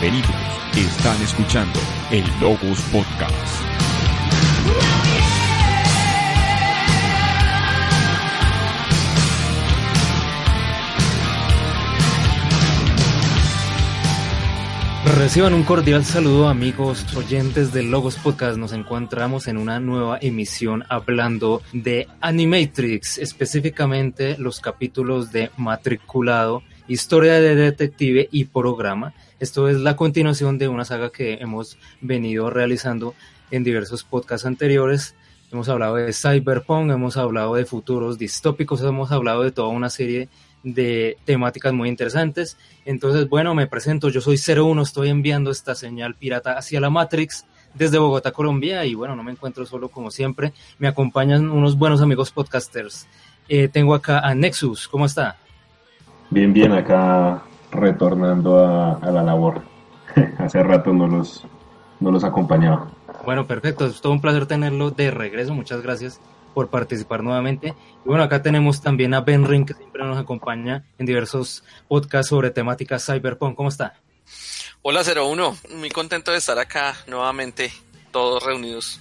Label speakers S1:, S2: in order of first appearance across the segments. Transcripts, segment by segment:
S1: Bienvenidos. Están escuchando el Logos Podcast.
S2: Reciban un cordial saludo amigos oyentes del Logos Podcast. Nos encontramos en una nueva emisión hablando de Animatrix, específicamente los capítulos de Matriculado, Historia de Detective y Programa. Esto es la continuación de una saga que hemos venido realizando en diversos podcasts anteriores. Hemos hablado de Cyberpunk, hemos hablado de futuros distópicos, hemos hablado de toda una serie de temáticas muy interesantes. Entonces, bueno, me presento, yo soy 01, estoy enviando esta señal pirata hacia la Matrix desde Bogotá, Colombia, y bueno, no me encuentro solo como siempre, me acompañan unos buenos amigos podcasters. Eh, tengo acá a Nexus, ¿cómo está?
S3: Bien, bien, acá retornando a, a la labor. Hace rato no los, no los acompañaba.
S2: Bueno, perfecto, es todo un placer tenerlo de regreso, muchas gracias por participar nuevamente. Y bueno, acá tenemos también a Ben Ring, que siempre nos acompaña en diversos podcasts sobre temáticas cyberpunk. ¿Cómo está?
S4: Hola 01, muy contento de estar acá nuevamente, todos reunidos.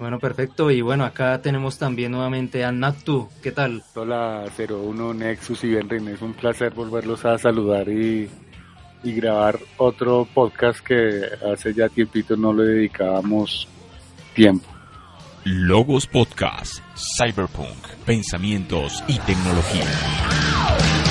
S2: Bueno, perfecto. Y bueno, acá tenemos también nuevamente a Natu. ¿Qué tal?
S5: Hola 01, Nexus y Ben Ring. Es un placer volverlos a saludar y, y grabar otro podcast que hace ya tiempito no le dedicábamos tiempo.
S1: Logos Podcast, Cyberpunk, Pensamientos y Tecnología.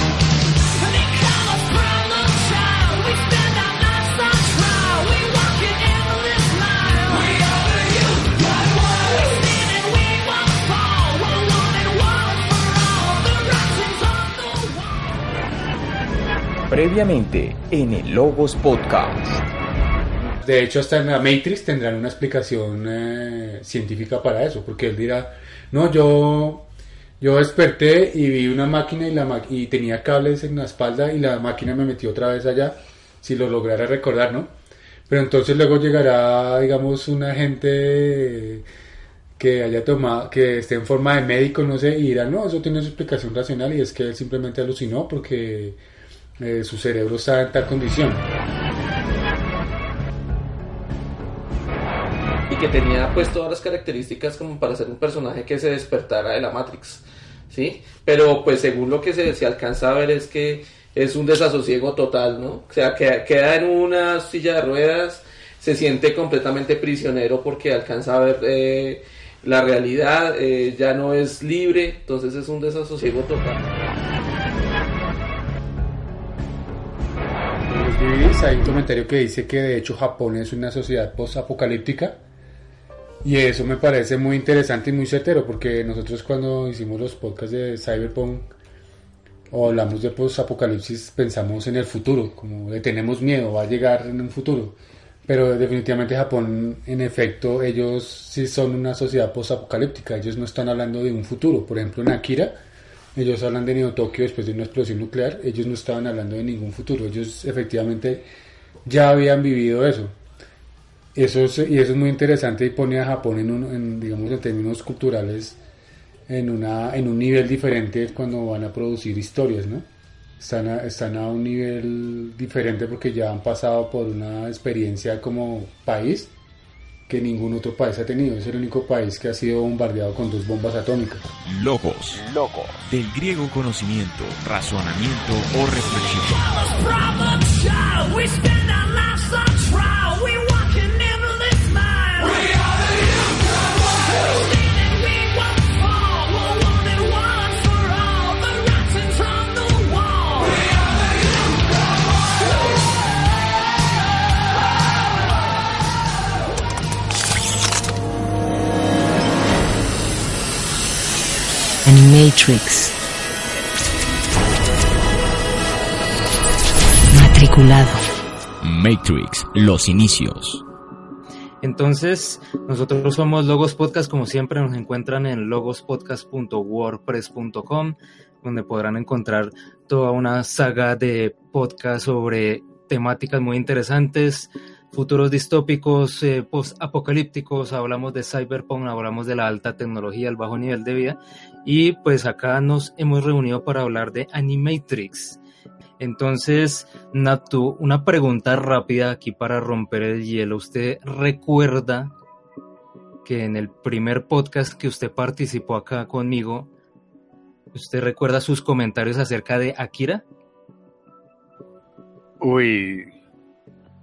S1: Previamente en el Logos Podcast.
S6: De hecho, hasta en la Matrix tendrán una explicación eh, científica para eso, porque él dirá, no, yo, yo desperté y vi una máquina y, la y tenía cables en la espalda y la máquina me metió otra vez allá, si lo lograra recordar, ¿no? Pero entonces luego llegará, digamos, un agente que haya tomado, que esté en forma de médico, no sé, y dirá, no, eso tiene su explicación racional y es que él simplemente alucinó porque eh, su cerebro está en tal condición.
S4: Y que tenía pues todas las características como para ser un personaje que se despertara de la Matrix, ¿sí? Pero pues según lo que se, se alcanza a ver es que es un desasosiego total, ¿no? O sea, que queda en una silla de ruedas, se siente completamente prisionero porque alcanza a ver eh, la realidad, eh, ya no es libre, entonces es un desasosiego total.
S6: DVDs hay un comentario que dice que de hecho Japón es una sociedad post-apocalíptica y eso me parece muy interesante y muy certero porque nosotros cuando hicimos los podcasts de Cyberpunk o hablamos de post-apocalipsis pensamos en el futuro, como le tenemos miedo, va a llegar en un futuro. Pero definitivamente Japón, en efecto, ellos sí son una sociedad post-apocalíptica, ellos no están hablando de un futuro. Por ejemplo, en Akira, ellos hablan de Neo Tokio después de una explosión nuclear, ellos no estaban hablando de ningún futuro, ellos efectivamente ya habían vivido eso. Eso es, y eso es muy interesante y pone a Japón en, un, digamos en términos culturales en, una, en un nivel diferente cuando van a producir historias, ¿no? Están a, están a un nivel diferente porque ya han pasado por una experiencia como país que ningún otro país ha tenido. Es el único país que ha sido bombardeado con dos bombas atómicas.
S1: Logos. Logos. Del griego conocimiento, razonamiento o reflexión.
S7: Animatrix. Matriculado.
S1: Matrix, los inicios.
S2: Entonces, nosotros somos Logos Podcast, como siempre nos encuentran en logospodcast.wordpress.com, donde podrán encontrar toda una saga de podcasts sobre temáticas muy interesantes, futuros distópicos, eh, post-apocalípticos, hablamos de cyberpunk, hablamos de la alta tecnología, el bajo nivel de vida, y pues acá nos hemos reunido para hablar de Animatrix. Entonces, Natu, una pregunta rápida aquí para romper el hielo. ¿Usted recuerda que en el primer podcast que usted participó acá conmigo, usted recuerda sus comentarios acerca de Akira?
S5: Uy,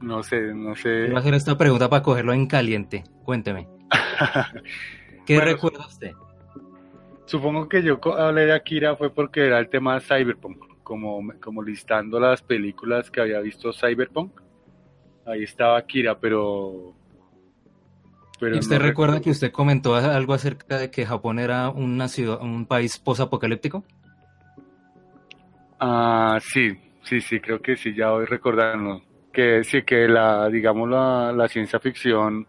S5: no sé, no sé.
S2: Voy a hacer esta pregunta para cogerlo en caliente. Cuénteme. ¿Qué
S5: Bueno,
S2: recuerda usted?
S5: Supongo que yo hablé de Akira fue porque era el tema de Cyberpunk, como, como listando las películas que había visto Cyberpunk. Ahí estaba Akira, pero... pero
S2: ¿Y usted
S5: no
S2: recuerda
S5: recuerdo.
S2: que usted comentó algo acerca de que Japón era una ciudad, un país posapocalíptico?
S5: Ah, sí, sí, sí, creo que sí, ya voy recordando. Que sí, que la, digamos, la, la ciencia ficción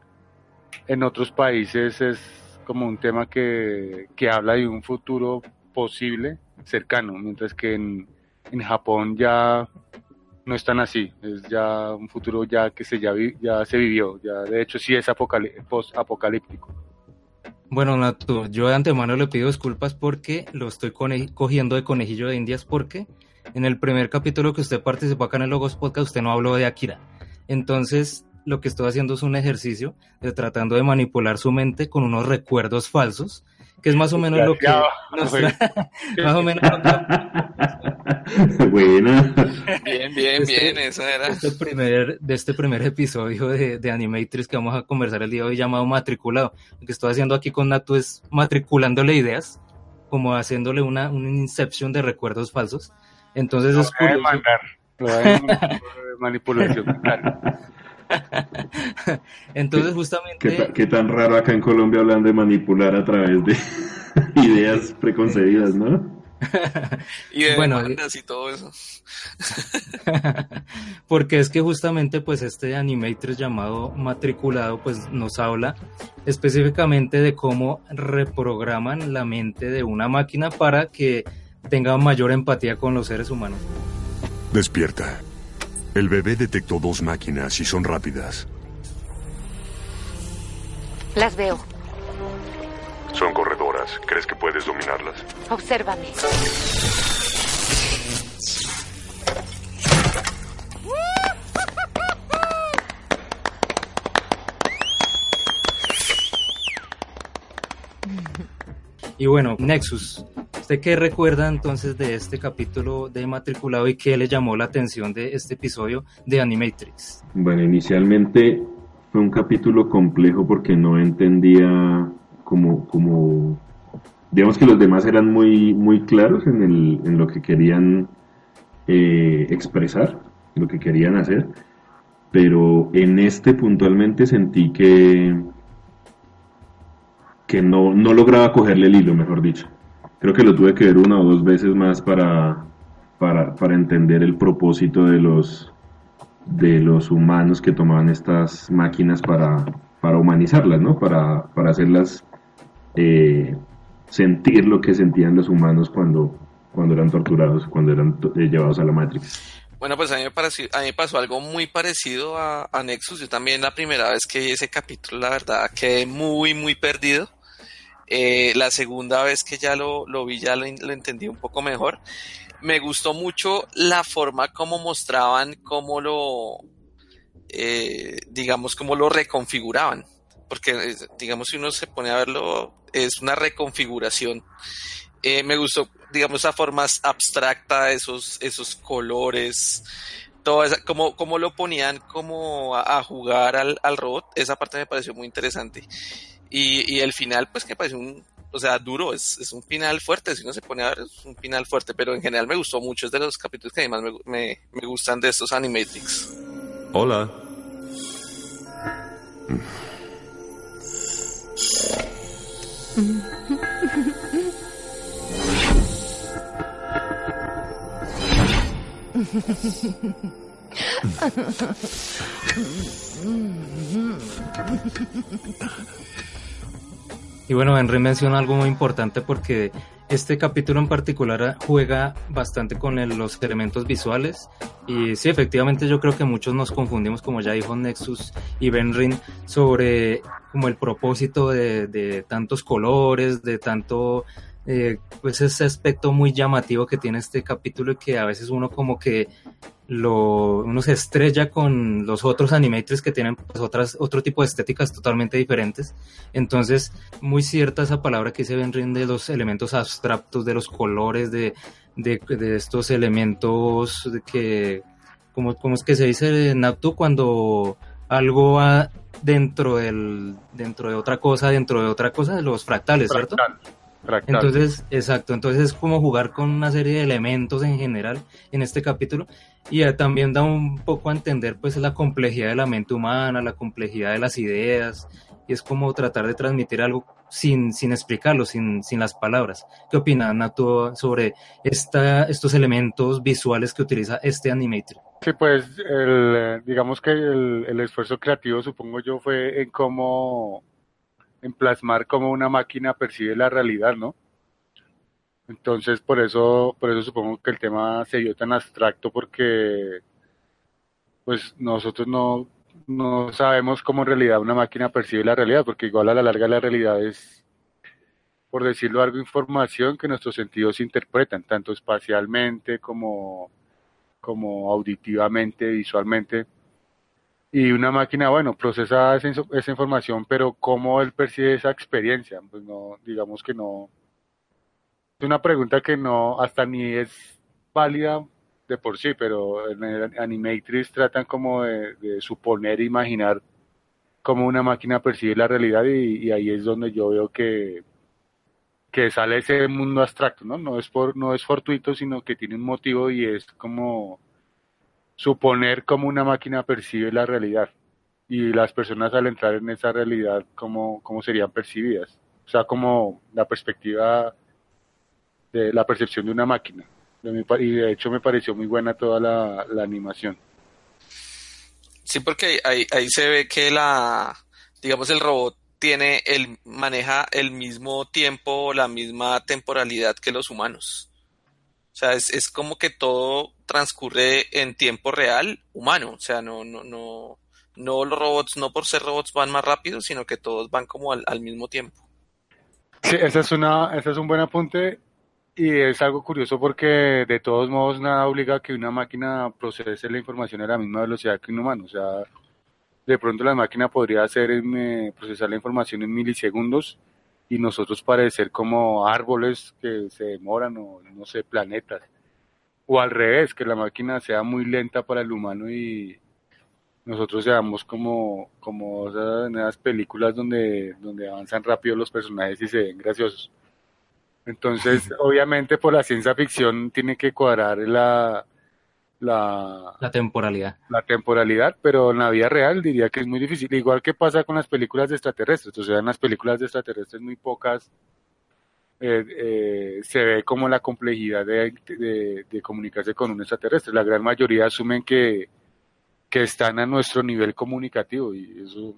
S5: en otros países es como un tema que, que habla de un futuro posible, cercano, mientras que en, en Japón ya no es tan así, es ya un futuro ya que se, ya, ya se vivió, ya de hecho sí es apocalí- post-apocalíptico.
S2: Bueno, Natu, yo de antemano le pido disculpas porque lo estoy cogiendo de conejillo de indias porque en el primer capítulo que usted participó acá en el Logos Podcast usted no habló de Akira. Entonces, lo que estoy haciendo es un ejercicio de tratando de manipular su mente con unos recuerdos falsos, que es más o menos lo que nos más o menos lo que
S3: Buena.
S4: Bien, bien,
S2: Este-
S4: bien, esa era.
S2: este primer, de este primer episodio de, de Animatrix que vamos a conversar el día de hoy llamado Matriculado. Lo que estoy haciendo aquí con Natu es matriculándole ideas, como haciéndole una, un inception de recuerdos falsos. Entonces
S5: Lo
S2: es
S5: voy a
S2: curioso.
S5: demandar, lo manipulación mental.
S2: Entonces
S3: ¿Qué,
S2: justamente
S3: ta- qué tan raro acá en Colombia hablan de manipular a través de ideas preconcebidas, ¿no?
S4: Y de
S2: Bueno,
S4: y todo eso.
S2: porque es que justamente pues este Animatrix llamado Matriculado pues nos habla específicamente de cómo reprograman la mente de una máquina para que tenga mayor empatía con los seres humanos.
S8: Despierta. El bebé detectó dos máquinas y son rápidas.
S9: Las veo.
S8: Son corredoras. ¿Crees que puedes dominarlas?
S9: Obsérvame.
S2: Y bueno, Nexus, ¿usted qué recuerda entonces de este capítulo de Matriculado y qué le llamó la atención de este episodio de Animatrix?
S3: Bueno, inicialmente fue un capítulo complejo porque no entendía como, como digamos que los demás eran muy, muy claros en, el, en lo que querían eh, expresar, lo que querían hacer, pero en este puntualmente sentí que, que no, no lograba cogerle el hilo, mejor dicho. Creo que lo tuve que ver una o dos veces más para, para, para entender el propósito de los, de los humanos que tomaban estas máquinas para, para humanizarlas, ¿no? Para, para hacerlas eh, sentir lo que sentían los humanos cuando, cuando eran torturados, cuando eran eh, llevados a la Matrix.
S4: Bueno, pues a mí me, pareció- a mí me pasó algo muy parecido a, a Nexus. Yo también la primera vez que vi ese capítulo, la verdad, quedé muy, muy perdido. Eh, la segunda vez que ya lo, vi, ya lo, entendí un poco mejor. Me gustó mucho la forma como mostraban cómo lo, eh, digamos, cómo lo reconfiguraban. Porque, eh, digamos, si uno se pone a verlo, es una reconfiguración. Eh, me gustó, digamos, esa forma abstracta, esos, esos colores, todo esa, como lo ponían como a, a jugar al, al robot, esa parte me pareció muy interesante. Y, y el final, pues que me pareció un, o sea, duro, es, es un final fuerte, si uno se pone a ver, es un final fuerte, pero en general me gustó mucho, es de los capítulos que además me, me, me gustan de estos animatics.
S8: Hola.
S2: Y bueno, Henry menciona algo muy importante porque este capítulo en particular juega bastante con los elementos visuales. Y sí, efectivamente yo creo que muchos nos confundimos, como ya dijo Nexus y Benrin, sobre como el propósito de, de tantos colores, de tanto eh, pues ese aspecto muy llamativo que tiene este capítulo y que a veces uno como que lo, uno se estrella con los otros animators que tienen pues, otras, otro tipo de estéticas totalmente diferentes. Entonces, muy cierta esa palabra que dice Benrin de los elementos abstractos, de los colores, de, de, de estos elementos que, como, como es que se dice en Naptu cuando algo va dentro del dentro de otra cosa, dentro de otra cosa, de los fractales, ¿cierto? Entonces, exacto, entonces es como jugar con una serie de elementos en general en este capítulo y también da un poco a entender pues la complejidad de la mente humana, la complejidad de las ideas y es como tratar de transmitir algo sin, sin explicarlo, sin, sin las palabras. ¿Qué opina Nato sobre esta, estos elementos visuales que utiliza este animator?
S5: Sí, pues el, digamos que el, el esfuerzo creativo supongo yo fue en cómo en plasmar cómo una máquina percibe la realidad, ¿no? Entonces, por eso, por eso supongo que el tema se dio tan abstracto porque pues nosotros no, no sabemos cómo en realidad una máquina percibe la realidad, porque igual a la larga la realidad es, por decirlo algo, información que nuestros sentidos interpretan, tanto espacialmente como, como auditivamente, visualmente. Y una máquina, bueno, procesa esa, esa información, pero cómo él percibe esa experiencia, pues no, digamos que no. Es una pregunta que no, hasta ni es válida de por sí, pero en el Animatrix tratan como de, suponer, imaginar cómo una máquina percibe la realidad y, ahí es donde yo veo que, que sale ese mundo abstracto, ¿no? No es, por, no es fortuito, sino que tiene un motivo y es como suponer cómo una máquina percibe la realidad y las personas al entrar en esa realidad, cómo, cómo serían percibidas. O sea, como la perspectiva de la percepción de una máquina. Y de hecho me pareció muy buena toda la, animación.
S4: Sí, porque ahí, ahí se ve que la, digamos, el robot tiene el, maneja el mismo tiempo, la misma temporalidad que los humanos. O sea, es, es como que todo transcurre en tiempo real humano. O sea, no, no, no, no los robots, no por ser robots van más rápido, sino que todos van como al, al mismo tiempo.
S5: Sí, ese es, una, ese es un buen apunte y es algo curioso porque de todos modos nada obliga a que una máquina procese la información a la misma velocidad que un humano. O sea, de pronto la máquina podría hacer eh, procesar la información en milisegundos y nosotros parecer como árboles que se demoran o no sé, planetas. O al revés, que la máquina sea muy lenta para el humano y nosotros seamos como, como esas películas donde, donde avanzan rápido los personajes y se ven graciosos. Entonces, obviamente por la ciencia ficción tiene que cuadrar la, la,
S2: la temporalidad.
S5: La temporalidad, pero en la vida real diría que es muy difícil. Igual que pasa con las películas de extraterrestres. O sea, en las películas de extraterrestres muy pocas eh, eh, se ve como la complejidad de, de, comunicarse con un extraterrestre. La gran mayoría asumen que, que están a nuestro nivel comunicativo y eso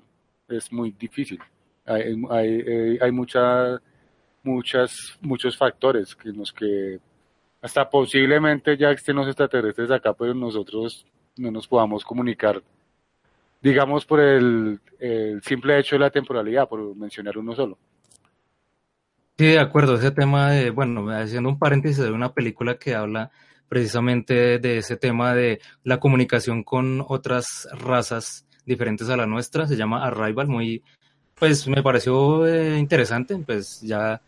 S5: es muy difícil. Hay, hay, eh, hay mucha muchas, muchos factores que nos que hasta posiblemente ya estén los extraterrestres acá, pero nosotros no nos podamos comunicar, digamos por el, simple hecho de la temporalidad, por mencionar uno solo.
S2: Sí, de acuerdo, ese tema de, bueno, haciendo un paréntesis de una película que habla precisamente de ese tema de la comunicación con otras razas diferentes a la nuestra, se llama Arrival, muy, pues me pareció eh, interesante, pues ya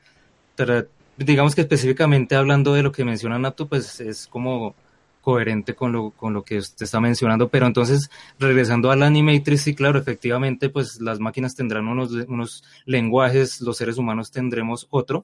S2: digamos que específicamente hablando de lo que menciona Nato, pues es como coherente con lo, con lo que usted está mencionando, pero entonces regresando al Animatrix, sí, claro, efectivamente, pues las máquinas tendrán unos, unos lenguajes, los seres humanos tendremos otro,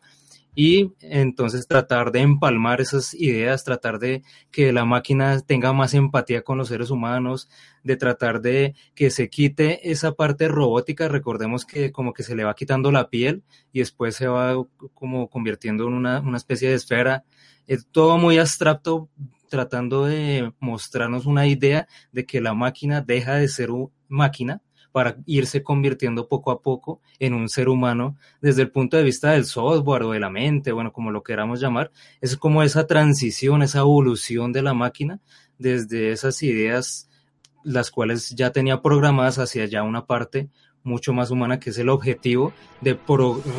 S2: y entonces tratar de empalmar esas ideas, tratar de que la máquina tenga más empatía con los seres humanos, de tratar de que se quite esa parte robótica, recordemos que como que se le va quitando la piel y después se va como convirtiendo en una, una especie de esfera, es todo muy abstracto tratando de mostrarnos una idea de que la máquina deja de ser máquina para irse convirtiendo poco a poco en un ser humano desde el punto de vista del software o de la mente, bueno, como lo queramos llamar, es como esa transición, esa evolución de la máquina desde esas ideas las cuales ya tenía programadas hacia ya una parte mucho más humana que es el objetivo de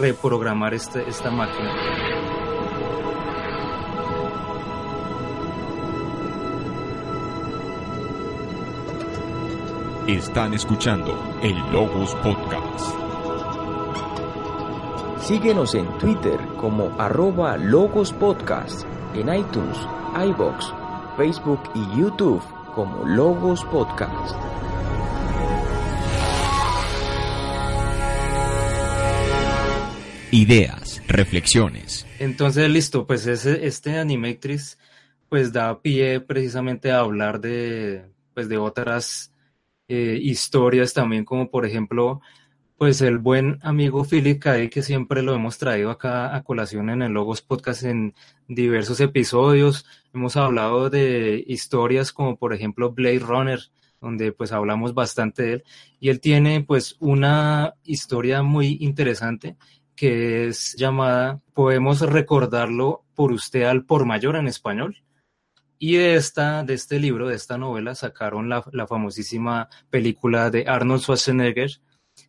S2: reprogramar este, esta máquina.
S1: Están escuchando el Logos Podcast.
S10: Síguenos en Twitter como arroba Logos Podcast, en iTunes, iBox, Facebook y YouTube como Logos Podcast.
S1: Ideas, reflexiones.
S2: Entonces, listo, pues ese, este Animatrix pues da pie precisamente a hablar de, pues, de otras eh, historias también, como por ejemplo, pues el buen amigo Philip K. que siempre lo hemos traído acá a colación en el Logos Podcast en diversos episodios. Hemos hablado de historias como por ejemplo Blade Runner, donde pues hablamos bastante de él. Y él tiene pues una historia muy interesante que es llamada Podemos recordarlo por usted al por mayor en español. Y de, esta, de este libro, de esta novela, sacaron la, la famosísima película de Arnold Schwarzenegger,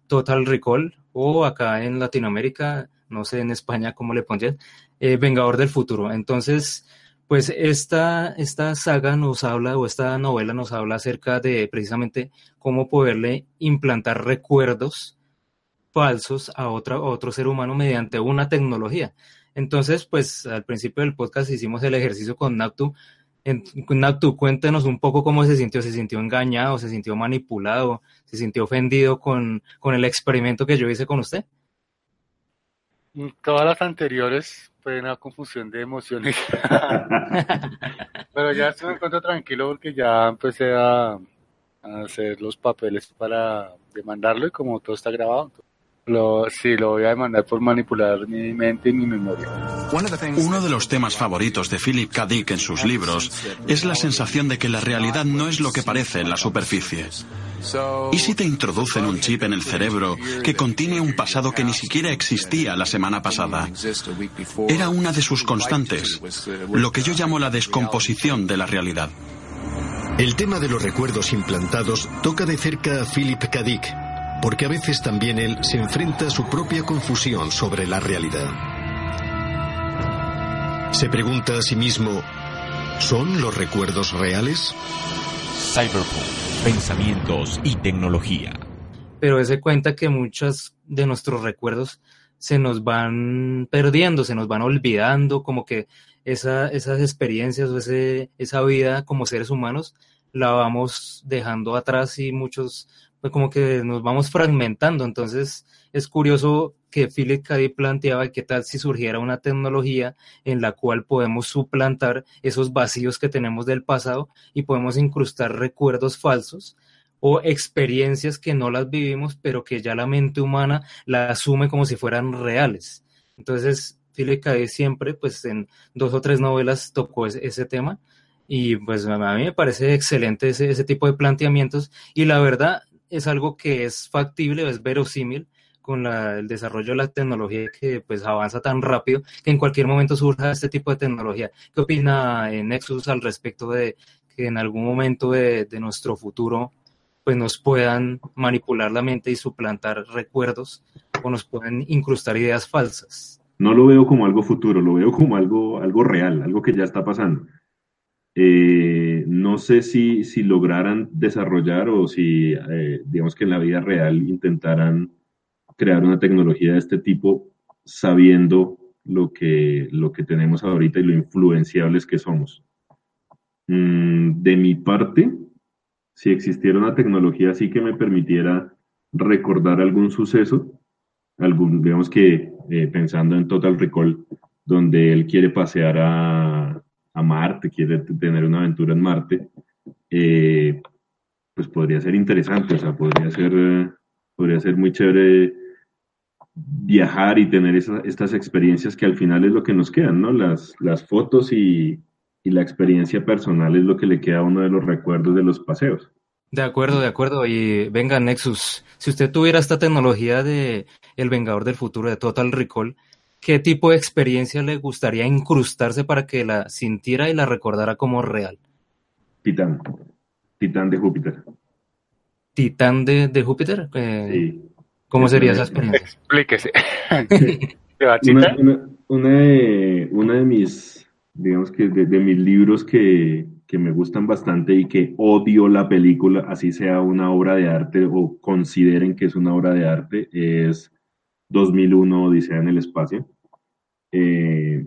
S2: Total Recall, o acá en Latinoamérica, no sé en España cómo le pondrían, eh, Vengador del Futuro. Entonces, pues esta, esta saga nos habla, o esta novela nos habla acerca de precisamente cómo poderle implantar recuerdos falsos a, otra, a otro ser humano mediante una tecnología. Entonces, pues al principio del podcast hicimos el ejercicio con Naptu. En, Naptu, cuéntenos un poco cómo se sintió, se sintió engañado, se sintió manipulado, se sintió ofendido con, con el experimento que yo hice con usted.
S5: Todas las anteriores fue una confusión de emociones. Pero ya estoy me encuentro tranquilo porque ya empecé a, a hacer los papeles para demandarlo y como todo está grabado, lo, sí, lo voy a demandar por manipular mi mente y mi memoria.
S11: Uno de los temas favoritos de Philip K. Dick en sus libros es la sensación de que la realidad no es lo que parece en la superficie. ¿Y si te introducen un chip en el cerebro que contiene un pasado que ni siquiera existía la semana pasada? Era una de sus constantes, lo que yo llamo la descomposición de la realidad.
S12: El tema de los recuerdos implantados toca de cerca a Philip K. Dick, porque a veces también él se enfrenta a su propia confusión sobre la realidad. Se pregunta a sí mismo, ¿son los recuerdos reales?
S1: Cyberpunk, pensamientos y tecnología.
S2: Pero se cuenta que muchos de nuestros recuerdos se nos van perdiendo, se nos van olvidando, como que esa, esas experiencias o ese, esa vida como seres humanos la vamos dejando atrás y muchos como que nos vamos fragmentando. Entonces es curioso que Philip K. Planteaba qué tal si surgiera una tecnología en la cual podemos suplantar esos vacíos que tenemos del pasado y podemos incrustar recuerdos falsos o experiencias que no las vivimos, pero que ya la mente humana la asume como si fueran reales. Entonces, Philip K. Siempre, pues en dos o tres novelas tocó ese, ese tema y pues a mí me parece excelente ese, ese tipo de planteamientos y la verdad es algo que es factible, es verosímil con la, el desarrollo de la tecnología que pues avanza tan rápido que en cualquier momento surja este tipo de tecnología. ¿Qué opina eh, Nexus al respecto de que en algún momento de, nuestro futuro pues nos puedan manipular la mente y suplantar recuerdos o nos pueden incrustar ideas falsas?
S3: No lo veo como algo futuro, lo veo como algo, algo real, algo que ya está pasando. Eh, no sé si, si lograran desarrollar o si, eh, digamos que en la vida real intentaran crear una tecnología de este tipo sabiendo lo que, lo que tenemos ahorita y lo influenciables que somos. Mm, de mi parte, si existiera una tecnología así que me permitiera recordar algún suceso, algún, digamos que eh, pensando en Total Recall, donde él quiere pasear a, a Marte, quiere tener una aventura en Marte, eh, pues podría ser interesante, o sea, podría ser, podría ser muy chévere viajar y tener esa, estas experiencias que al final es lo que nos quedan, ¿no? Las, las fotos y, y la experiencia personal es lo que le queda a uno de los recuerdos de los paseos.
S2: De acuerdo, de acuerdo. Y venga, Nexus, si usted tuviera esta tecnología de El Vengador del Futuro, de Total Recall, ¿qué tipo de experiencia le gustaría incrustarse para que la sintiera y la recordara como real?
S3: Titán. Titán de Júpiter.
S2: ¿Titán de, de Júpiter? Eh,
S3: Sí.
S2: ¿Cómo
S3: Es
S2: sería
S3: una-
S2: esa experiencia?
S5: Explíquese. ¿Te va a
S3: Una, una- una de, una de mis, digamos que de, de mis libros que, que me gustan bastante y que odio la película, así sea una obra de arte o consideren que es una obra de arte, es 2001 Odisea en el espacio. Eh,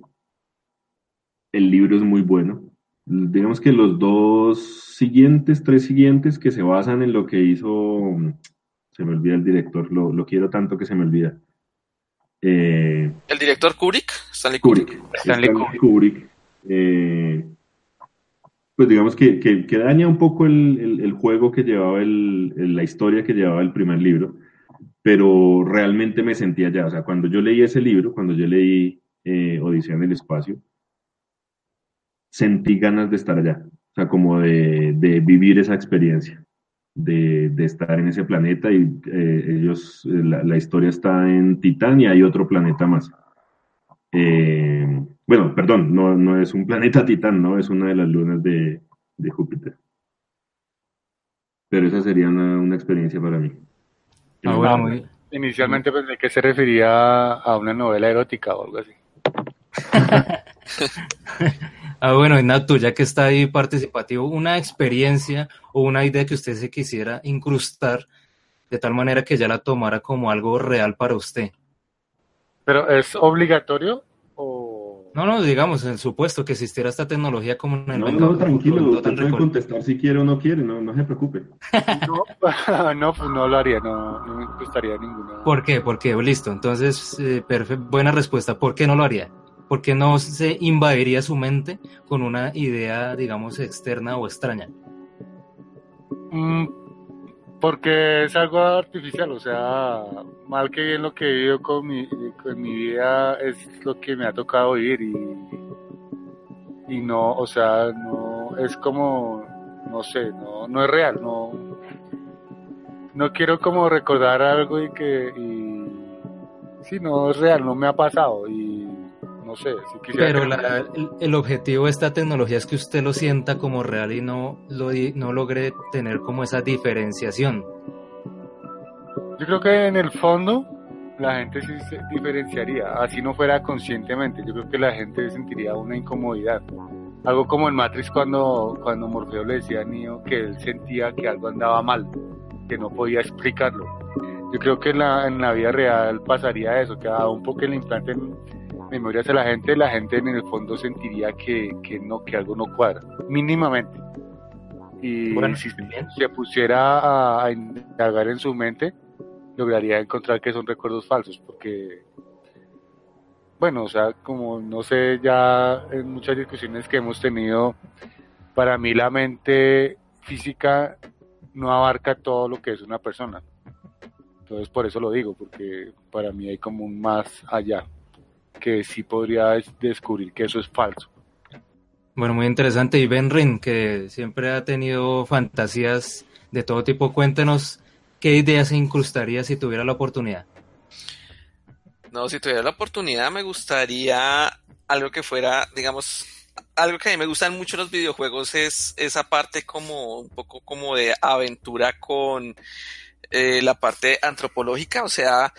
S3: el libro es muy bueno. Digamos que los dos siguientes, tres siguientes que se basan en lo que hizo, se me olvida el director, lo, quiero tanto que se me olvida.
S4: Eh, ¿El director Kubrick?
S3: Stanley Kubrick. Stanley, Kubrick. Eh, pues digamos que, que, daña un poco el, juego que llevaba el, la historia que llevaba el primer libro, pero realmente me sentía ya, o sea, cuando yo leí ese libro, cuando yo leí eh, Odisea en el Espacio, sentí ganas de estar allá, o sea, como de, vivir esa experiencia, de, estar en ese planeta y eh, ellos, eh, la, historia está en Titán y hay otro planeta más. bueno, perdón, no, no, es un planeta Titán, no, es una de las lunas de, Júpiter. Pero esa sería una, experiencia para mí.
S5: Ah, Inicialmente pensé que se refería a una novela erótica o algo así.
S2: ah, bueno, Ignato, ya que está ahí participativo, una experiencia o una idea que usted se quisiera incrustar de tal manera que ya la tomara como algo real para usted.
S5: ¿Pero es obligatorio?
S2: No, no, digamos, en supuesto que existiera esta tecnología como en
S3: el No, no, tranquilo, usted puede contestar si quiere o no quiere, no, no se preocupe.
S5: no, pues no lo haría, no, no me gustaría ninguna.
S2: ¿Por qué? ¿Por qué? Listo, entonces, eh, buena respuesta. ¿Por qué no lo haría? porque no se invadiría su mente con una idea, digamos, externa o extraña?
S5: Mm, porque es algo artificial, o sea, mal que bien lo que he vivido con mi, vida es lo que me ha tocado vivir y, y no, o sea, no, es como, no sé, no, no es real, no, no quiero como recordar algo y que, y, sí, no es real, no me ha pasado y no sé. Si
S2: Pero el, objetivo de esta tecnología es que usted lo sienta como real y no, lo, no logre tener como esa diferenciación.
S5: Yo creo que en el fondo la gente sí se diferenciaría, así no fuera conscientemente. Yo creo que la gente sentiría una incomodidad. Algo como en Matrix cuando, cuando Morfeo le decía a Neo que él sentía que algo andaba mal, que no podía explicarlo. Yo creo que en la, en la vida real pasaría eso, que a un poco el implante memorias a la gente, la gente en el fondo sentiría que, que no, que algo no cuadra, mínimamente. Y si se pusiera a, indagar en su mente, lograría encontrar que son recuerdos falsos, porque, bueno, o sea, como no sé, ya en muchas discusiones que hemos tenido, para mí la mente física no abarca todo lo que es una persona. Entonces por eso lo digo, porque para mí hay como un más allá que sí podría descubrir que eso es falso.
S2: Bueno, muy interesante. Y Ben Rin, que siempre ha tenido fantasías de todo tipo, cuéntenos qué ideas se incrustaría si tuviera la oportunidad.
S4: No, si tuviera la oportunidad me gustaría algo que fuera, digamos, algo que a mí me gustan mucho los videojuegos es esa parte como un poco como de aventura con eh, la parte antropológica, o sea,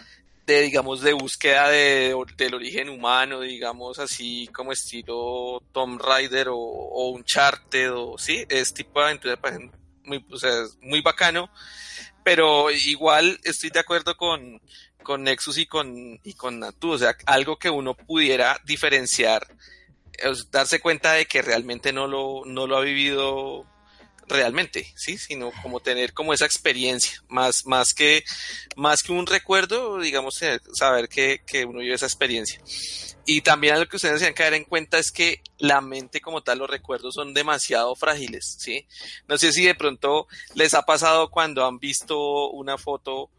S4: de digamos de búsqueda de, del origen humano, digamos así como estilo Tom Raider o, o Uncharted o sí, es tipo de aventura muy, o sea, muy bacano, pero igual estoy de acuerdo con, con Nexus y con, y con Natu, o sea, algo que uno pudiera diferenciar, darse cuenta de que realmente no lo, no lo ha vivido realmente, sí, sino como tener como esa experiencia, más, más que, más que un recuerdo, digamos, eh, saber que, que uno vive esa experiencia. Y también lo que ustedes decían caer en cuenta es que la mente como tal, los recuerdos son demasiado frágiles, ¿sí? No sé si de pronto les ha pasado cuando han visto una foto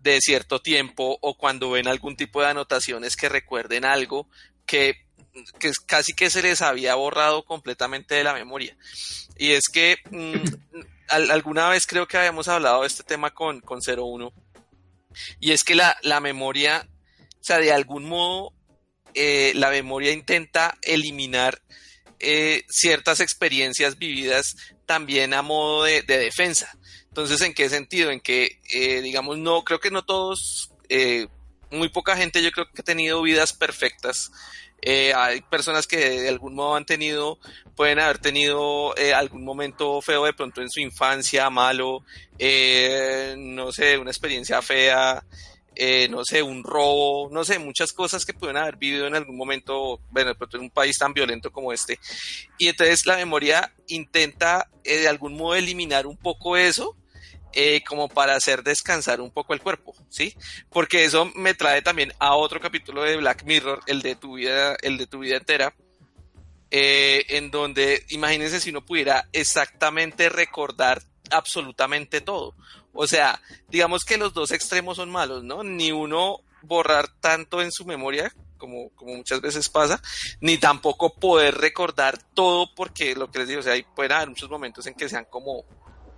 S4: de cierto tiempo o cuando ven algún tipo de anotaciones que recuerden algo que que casi que se les había borrado completamente de la memoria. Y es que mm, alguna vez creo que habíamos hablado de este tema con, con 01. Y es que la, la memoria, o sea, de algún modo, eh, la memoria intenta eliminar eh, ciertas experiencias vividas también a modo de, defensa. Entonces, ¿en qué sentido? En que, eh, digamos, no, creo que no todos, muy poca gente yo creo que ha tenido vidas perfectas Eh, hay personas que de algún modo han tenido, pueden haber tenido eh, algún momento feo de pronto en su infancia, malo, eh, no sé, una experiencia fea, eh, no sé, un robo, no sé, muchas cosas que pueden haber vivido en algún momento, bueno, en un país tan violento como este. Y entonces la memoria intenta eh, de algún modo eliminar un poco eso, eh, como para hacer descansar un poco el cuerpo, ¿sí? Porque eso me trae también a otro capítulo de Black Mirror, el de tu vida, el de tu vida entera, en donde imagínense si uno pudiera exactamente recordar absolutamente todo. O sea, digamos que los dos extremos son malos, ¿no? Ni uno borrar tanto en su memoria, como, como muchas veces pasa, ni tampoco poder recordar todo, porque lo que les digo, o sea, hay, pueden haber muchos momentos en que sean como,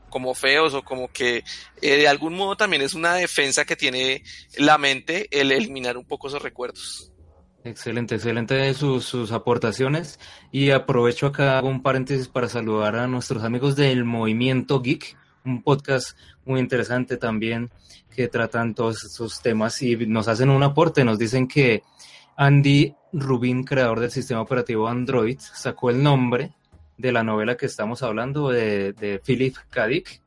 S4: como feos o como que eh, de algún modo también es una defensa que tiene la mente el eliminar un poco esos recuerdos.
S2: Excelente, excelente sus, aportaciones y aprovecho acá un paréntesis para saludar a nuestros amigos del Movimiento Geek, un podcast muy interesante también que tratan todos estos temas y nos hacen un aporte, nos dicen que Andy Rubin, creador del sistema operativo Android, sacó el nombre de la novela que estamos hablando de, de Philip K. Dick,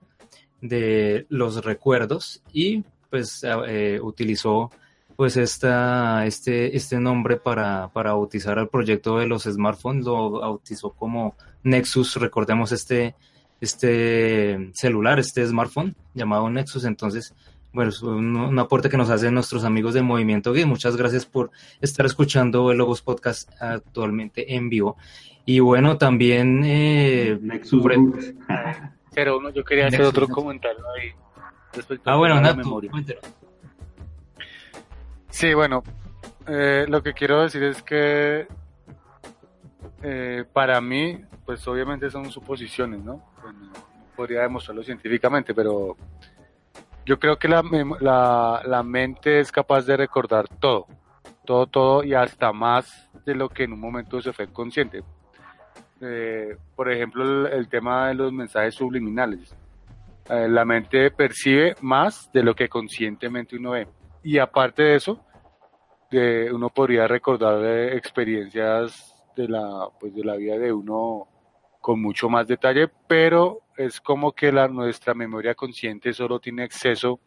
S2: de los recuerdos y pues eh, utilizó pues esta, este, este nombre para, para bautizar al proyecto de los smartphones, lo bautizó como Nexus, recordemos este, este celular, este smartphone llamado Nexus, entonces, bueno, es un, aporte que nos hacen nuestros amigos de Movimiento Gay, muchas gracias por estar escuchando el Logos Podcast actualmente en vivo, y bueno, también... Eh,
S3: Nexus
S5: Pero uno, yo quería hacer
S2: Nexus,
S5: otro comentario ahí. respecto
S2: Ah, bueno,
S5: la
S2: Natu,
S5: memoria.
S2: cuéntelo.
S5: Sí, bueno, eh, lo que quiero decir es que eh, para mí, pues obviamente son suposiciones, ¿no? Pues, no- no podría demostrarlo científicamente, pero yo creo que la, la, la mente es capaz de recordar todo, todo, todo y hasta más de lo que en un momento se fue consciente. Eh, por ejemplo, el, tema de los mensajes subliminales. Eh, la mente percibe más de lo que conscientemente uno ve. Y aparte de eso, de- uno podría recordar eh, experiencias de la, pues de la vida de uno con mucho más detalle, pero es como que la, nuestra memoria consciente solo tiene acceso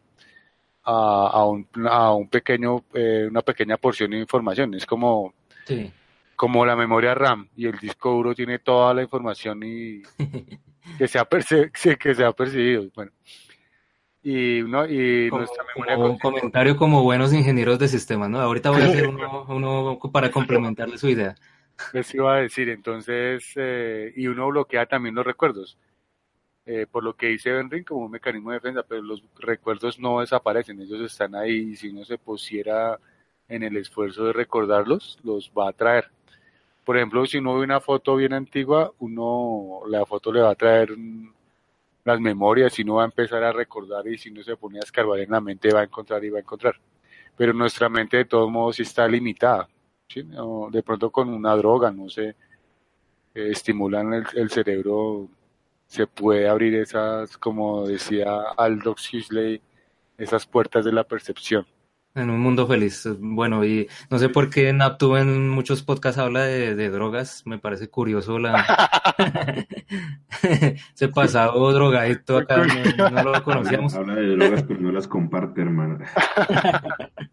S5: a, a un, a un pequeño, eh, una pequeña porción de información. Es como,
S2: Sí.
S5: Como la memoria RAM y el disco duro tiene toda la información y que se ha, que se ha percibido. Bueno. Y, uno, y
S2: Como,
S5: nuestra memoria
S2: como un comentario como buenos ingenieros de sistemas, ¿no? Ahorita voy a hacer uno, uno para complementarle su idea.
S5: Eso iba a decir, entonces, eh, y uno bloquea también los recuerdos, eh, por lo que dice Benring como un mecanismo de defensa, pero los recuerdos no desaparecen, ellos están ahí y si uno se pusiera en el esfuerzo de recordarlos, los va a traer. Por ejemplo, si uno ve una foto bien antigua, uno, la foto le va a traer las memorias y uno va a empezar a recordar y si uno se pone a escarbar en la mente va a encontrar y va a encontrar. Pero nuestra mente de todos modos está limitada. ¿sí? O de pronto con una droga, no sé, eh, estimulan el, el cerebro, se puede abrir esas, como decía Aldous Huxley, esas puertas de la percepción.
S2: En un mundo feliz. Bueno, y no sé por qué Naptu en muchos podcasts habla de, de drogas. Me parece curioso la... Ese pasado drogadicto acá no, no lo conocíamos.
S3: Habla de drogas, pero no las comparte, hermano.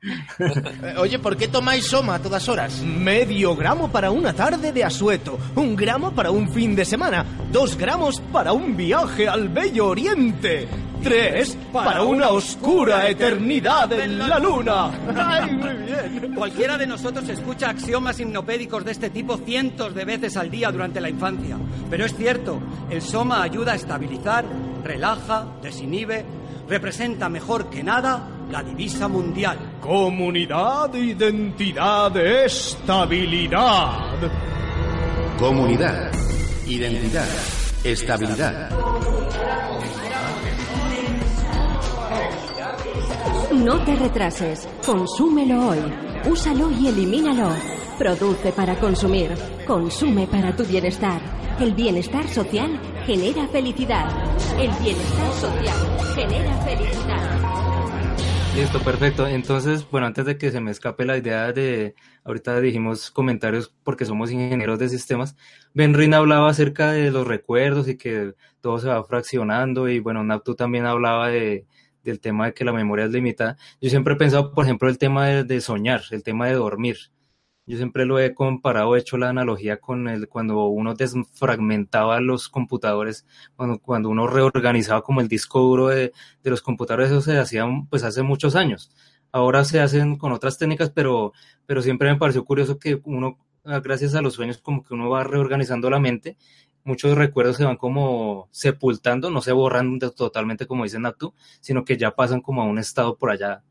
S13: Eh, Oye, ¿por qué tomáis soma a todas horas? Medio gramo para una tarde de asueto, un gramo para un fin de semana, dos gramos para un viaje al bello oriente, tres para una oscura eternidad en la luna. ¡Ay, muy bien!
S14: Cualquiera de nosotros escucha axiomas hipnopédicos de este tipo cientos de veces al día durante la infancia. Pero es cierto, el soma ayuda a estabilizar, relaja, desinhibe, representa mejor que nada la divisa mundial.
S13: Comunidad, identidad, estabilidad.
S15: Comunidad, identidad, estabilidad.
S16: No te retrases. Consúmelo hoy. Úsalo y elimínalo. Produce para consumir. Consume para tu bienestar. El bienestar social genera felicidad. El bienestar social genera felicidad.
S2: Listo, perfecto. Entonces, bueno, antes de que se me escape la idea de, ahorita dijimos comentarios porque somos ingenieros de sistemas, Benrin hablaba acerca de los recuerdos y que todo se va fraccionando y bueno, Naptu también hablaba de, del tema de que la memoria es limitada. Yo siempre he pensado, por ejemplo, el tema de, soñar, el tema de dormir. Yo siempre lo he comparado, he hecho la analogía con el, cuando uno desfragmentaba los computadores, cuando, cuando uno reorganizaba como el disco duro de, de los computadores, eso se hacía pues hace muchos años. Ahora se hacen con otras técnicas, pero, pero siempre me pareció curioso que uno, gracias a los sueños, como que uno va reorganizando la mente, muchos recuerdos se van como sepultando, no se borran totalmente como dice Natu, sino que ya pasan como a un estado por allá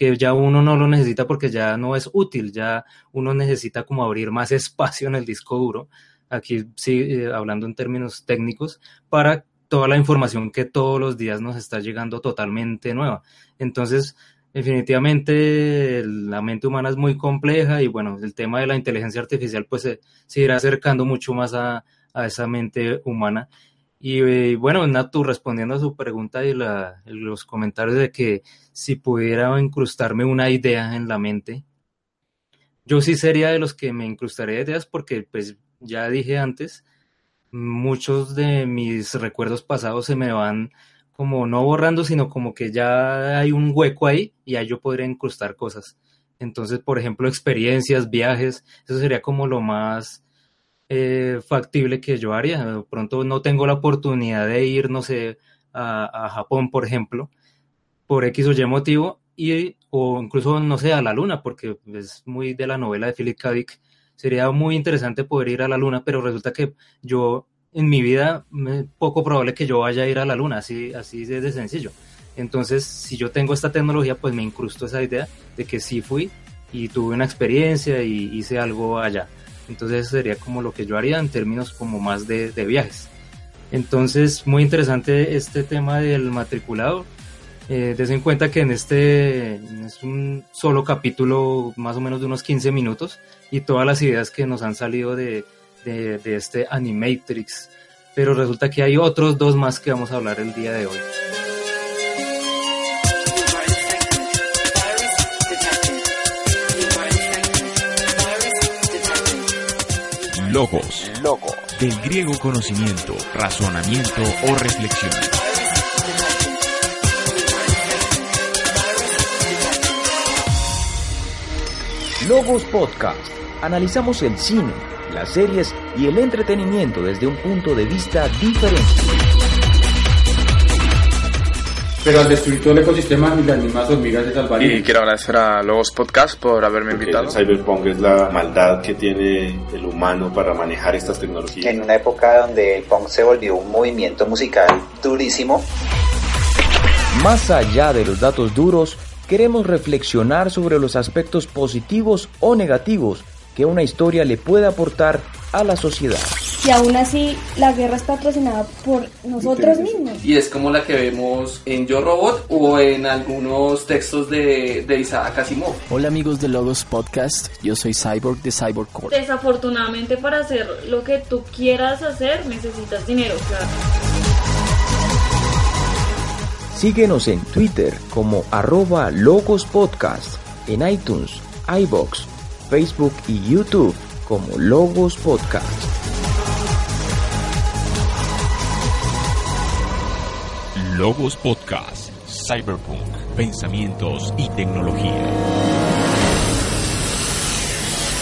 S2: que ya uno no lo necesita porque ya no es útil, ya uno necesita como abrir más espacio en el disco duro, aquí sí, eh, hablando en términos técnicos, para toda la información que todos los días nos está llegando totalmente nueva. Entonces, definitivamente la mente humana es muy compleja y bueno, el tema de la inteligencia artificial pues se, se irá acercando mucho más a, a esa mente humana y, eh, bueno, Natu, respondiendo a su pregunta y los comentarios de que si pudiera incrustarme una idea en la mente, yo sí sería de los que me incrustaría ideas porque, pues, ya dije antes, muchos de mis recuerdos pasados se me van como no borrando, sino como que ya hay un hueco ahí y ahí yo podría incrustar cosas. Entonces, por ejemplo, experiencias, viajes, eso sería como lo más eh, factible que yo haría. Pronto no tengo la oportunidad de ir, no sé, a, Japón, por ejemplo, por X o Y motivo, y, o incluso, no sé, a la Luna, porque es muy de la novela de Philip K. Dick. Sería muy interesante poder ir a la Luna, pero resulta que yo, en mi vida, es poco probable que yo vaya a ir a la Luna, así, así de sencillo. Entonces, si yo tengo esta tecnología, pues me incrusto esa idea de que sí fui y tuve una experiencia y hice algo allá. Entonces sería como lo que yo haría en términos como más de, de viajes. Entonces, muy interesante este tema del matriculado. Eh, des en cuenta que en este es un solo capítulo, más o menos de unos 15 minutos, y todas las ideas que nos han salido de, de, de este Animatrix. Pero resulta que hay otros dos más que vamos a hablar el día de hoy.
S1: Logos.
S10: Logos.
S1: Del griego conocimiento, razonamiento o reflexión.
S10: Logos Podcast. Analizamos el cine, las series y el entretenimiento desde un punto de vista diferente.
S6: Pero al destruir todo el ecosistema y las mismas hormigas se salvarían.
S17: Y quiero agradecer a Logos Podcast por haberme
S18: Porque
S17: invitado.
S18: el cyberpunk es la maldad que tiene el humano para manejar estas tecnologías.
S19: En una época donde el punk se volvió un movimiento musical durísimo.
S10: Más allá de los datos duros, queremos reflexionar sobre los aspectos positivos o negativos que una historia le puede aportar a la sociedad.
S20: Y aún así, la guerra es patrocinada por nosotros mismos.
S4: Y es como la que vemos en Yo Robot o en algunos textos de, de Isaac Asimov.
S21: Hola amigos de Logos Podcast, yo soy Cyborg de Cyborg Core.
S22: Desafortunadamente para hacer lo que tú quieras hacer necesitas dinero, claro.
S10: Síguenos en Twitter como arroba Logos Podcast, en iTunes, iBox, Facebook y YouTube como Logos Podcast.
S1: Logos Podcast, Cyberpunk, pensamientos y tecnología.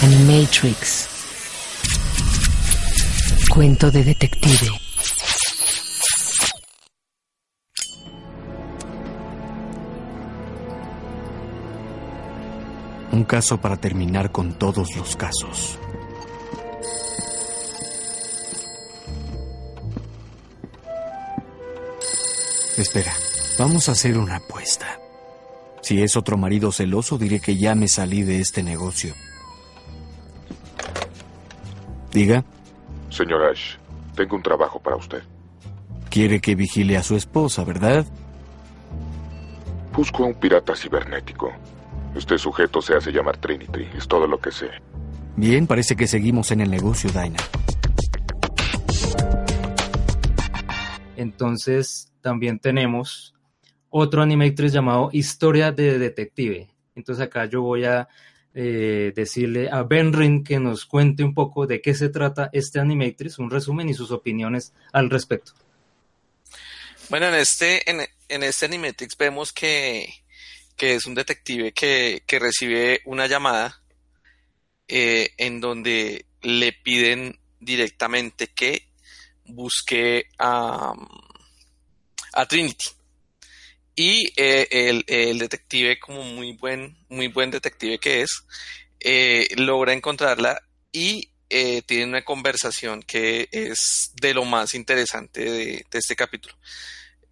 S7: Animatrix. Cuento de detective.
S23: Un caso para terminar con todos los casos. Espera, vamos a hacer una apuesta. Si es otro marido celoso, diré que ya me salí de este negocio. Diga,
S24: Señor Ash, tengo un trabajo para usted.
S23: quiere que vigile a su esposa, ¿verdad?
S24: Busco a un pirata cibernético. Este sujeto se hace llamar Trinity, es todo lo que sé.
S23: Bien, parece que seguimos en el negocio, Dinah.
S2: Entonces, también tenemos otro Animatrix llamado Historia de Detective. Entonces acá yo voy a eh, decirle a Benrin que nos cuente un poco de qué se trata este Animatrix, un resumen y sus opiniones al respecto.
S4: Bueno, en este, en, en este Animatrix vemos que, que es un detective que, que recibe una llamada eh, en donde le piden directamente que busque a, a Trinity. Y eh, el, detective, como muy buen, muy buen detective que es, eh, logra encontrarla y eh, tiene una conversación que es de lo más interesante de, de este capítulo.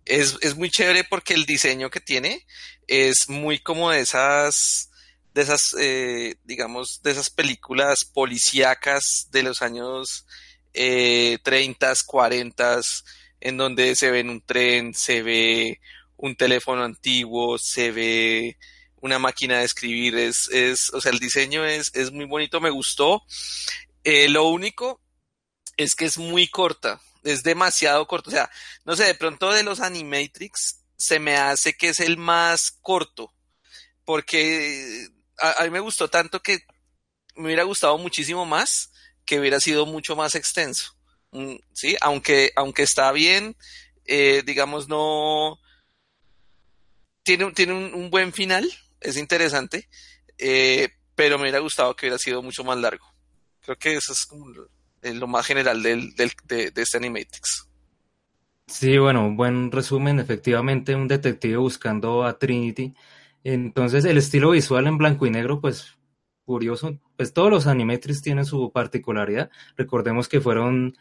S4: Es, es, muy chévere porque el diseño que tiene es muy como de esas, de esas, digamos, de esas películas policíacas de los años eh, 30, 40, en donde se ve en un tren, se ve un teléfono antiguo, se ve una máquina de escribir, es, es o sea, el diseño es, es muy bonito, me gustó. Eh, lo único es que es muy corta, es demasiado corto, o sea, no sé, de pronto de los Animatrix se me hace que es el más corto, porque a, a mí me gustó tanto que me hubiera gustado muchísimo más que hubiera sido mucho más extenso. Mm, sí, aunque, aunque está bien, eh, digamos, no, tiene, tiene un, un, buen final, es interesante, eh, pero me hubiera gustado que hubiera sido mucho más largo. Creo que eso es como lo, lo más general del, del, de, de, este Animatrix.
S2: Sí, bueno, buen resumen. Efectivamente, un detective buscando a Trinity. Entonces, el estilo visual en blanco y negro, pues curioso. Pues todos los Animatrix tienen su particularidad. Recordemos que fueron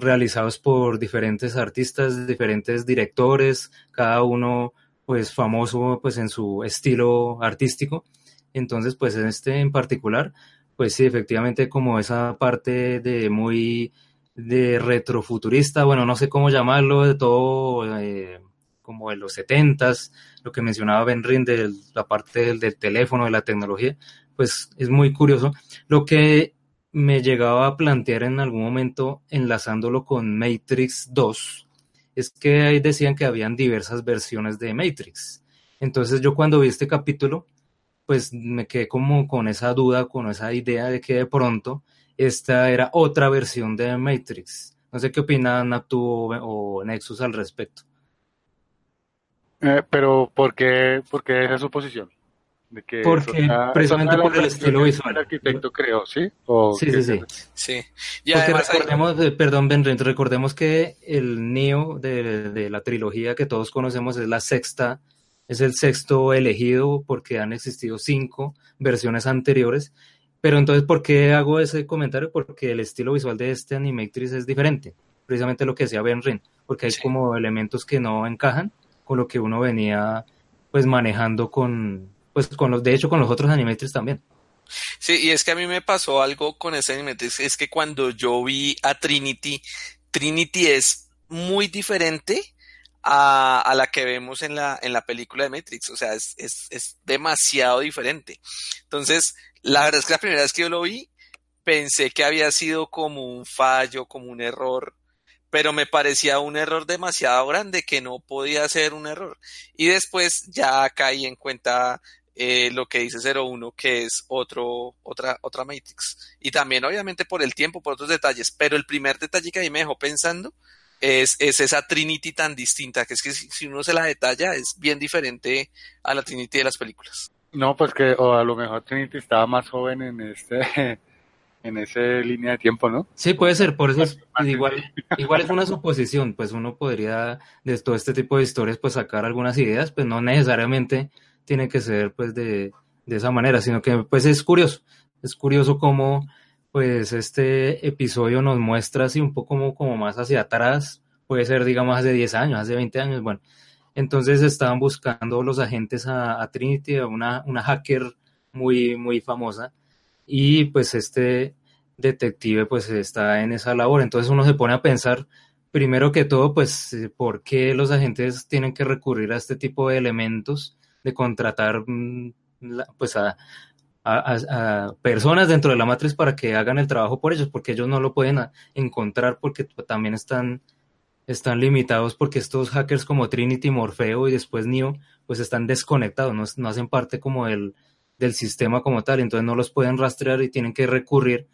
S2: realizados por diferentes artistas, diferentes directores, cada uno pues famoso pues en su estilo artístico. Entonces, pues en este en particular, pues sí, efectivamente como esa parte de muy de retrofuturista, bueno, no sé cómo llamarlo, de todo eh, como de los setentas, lo que mencionaba Benrin de la parte del, del, teléfono, de la tecnología, pues es muy curioso. Lo que me llegaba a plantear en algún momento enlazándolo con Matrix 2, es que ahí decían que habían diversas versiones de Matrix. Entonces yo cuando vi este capítulo, pues me quedé como con esa duda, con esa idea de que de pronto esta era otra versión de Matrix. No sé qué opina Naptu o, Nexus al respecto.
S5: Eh, pero ¿por qué, por qué esa suposición? De que
S2: Porque
S5: está,
S2: precisamente por el estilo visual.
S5: El arquitecto creó, ¿sí? ¿O
S2: sí, sí, sí,
S4: sí.
S2: Y Porque recordemos, hay... perdón, Ben, recordemos que el Neo de, de, la trilogía que todos conocemos es la sexta, es el sexto elegido porque han existido cinco versiones anteriores. Pero entonces, ¿por qué hago ese comentario? Porque el estilo visual de este Animatrix es diferente. Precisamente lo que decía Ben Rin, porque hay sí. como elementos que no encajan con lo que uno venía pues manejando con, pues con los, de hecho con los otros Animatrix también.
S4: Sí, y es que a mí me pasó algo con ese Animatrix, es que cuando yo vi a Trinity, Trinity es muy diferente a, a, la que vemos en la, en la película de Matrix, o sea, es, es, es demasiado diferente. Entonces, la verdad es que la primera vez que yo lo vi, pensé que había sido como un fallo, como un error, pero me parecía un error demasiado grande que no podía ser un error. Y después ya caí en cuenta eh, lo que dice 01, que es otro, otra, otra Matrix. Y también, obviamente, por el tiempo, por otros detalles. Pero el primer detalle que a mí me dejó pensando es, es esa Trinity tan distinta, que es que si, si, uno se la detalla, es bien diferente a la Trinity de las películas.
S5: No, pues que, o a lo mejor Trinity estaba más joven en este. en esa línea de tiempo, ¿no?
S2: Sí, puede ser, por eso es, igual, igual es una suposición, pues uno podría de todo este tipo de historias pues sacar algunas ideas, pues no necesariamente tiene que ser pues de, de esa manera, sino que pues es curioso, es curioso cómo pues este episodio nos muestra así un poco como, como más hacia atrás, puede ser digamos hace 10 años, hace 20 años, bueno, entonces estaban buscando los agentes a, a Trinity, a una, una hacker muy, muy famosa, y pues este detective pues está en esa labor. Entonces uno se pone a pensar, primero que todo, pues, ¿por qué los agentes tienen que recurrir a este tipo de elementos de contratar pues a, a, a personas dentro de la matriz para que hagan el trabajo por ellos? Porque ellos no lo pueden encontrar porque también están están limitados porque estos hackers como Trinity, Morfeo y después Neo, pues están desconectados, no, no hacen parte como del, del sistema como tal, entonces no los pueden rastrear y tienen que recurrir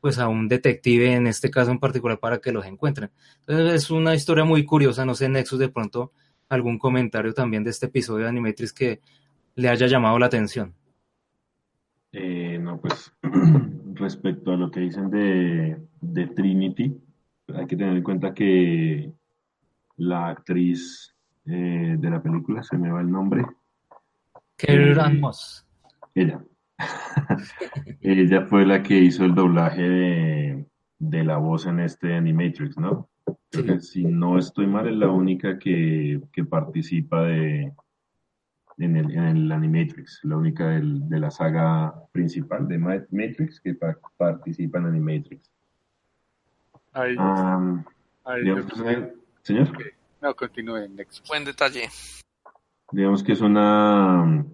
S2: pues a un detective en este caso en particular para que los encuentren. Entonces es una historia muy curiosa, no sé Nexus de pronto algún comentario también de este episodio de Animatrix que le haya llamado la atención.
S3: Eh, no, pues respecto a lo que dicen de, de Trinity, hay que tener en cuenta que la actriz eh, de la película, se me va el nombre.
S2: Eh, Moss.
S3: Ella. ella fue la que hizo el doblaje de, de, la voz en este Animatrix, ¿no? Que si no estoy mal, es la única que, que participa de, en, el, en el Animatrix, la única del, de la saga principal de Matrix que pa participa en Animatrix.
S5: Ahí,
S3: um,
S5: ahí
S3: digamos, señor.
S5: Okay. No, continúe, Nexus.
S25: Buen detalle.
S3: Digamos que es una,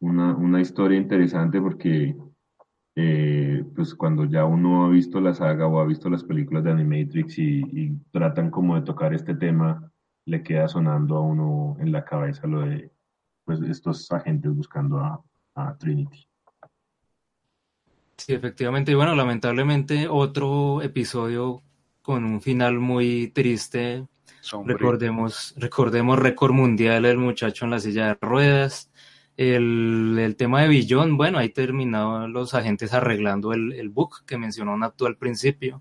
S3: una, una historia interesante porque eh, pues cuando ya uno ha visto la saga o ha visto las películas de Animatrix y, y, tratan como de tocar este tema, le queda sonando a uno en la cabeza lo de pues, estos agentes buscando a, a Trinity.
S2: Sí, efectivamente. Y bueno, lamentablemente otro episodio con un final muy triste.
S5: Sombrío.
S2: Recordemos, recordemos récord mundial el muchacho en la silla de ruedas. El, el tema de Billón, bueno, ahí terminaron los agentes arreglando el, el que mencionó Nato al principio.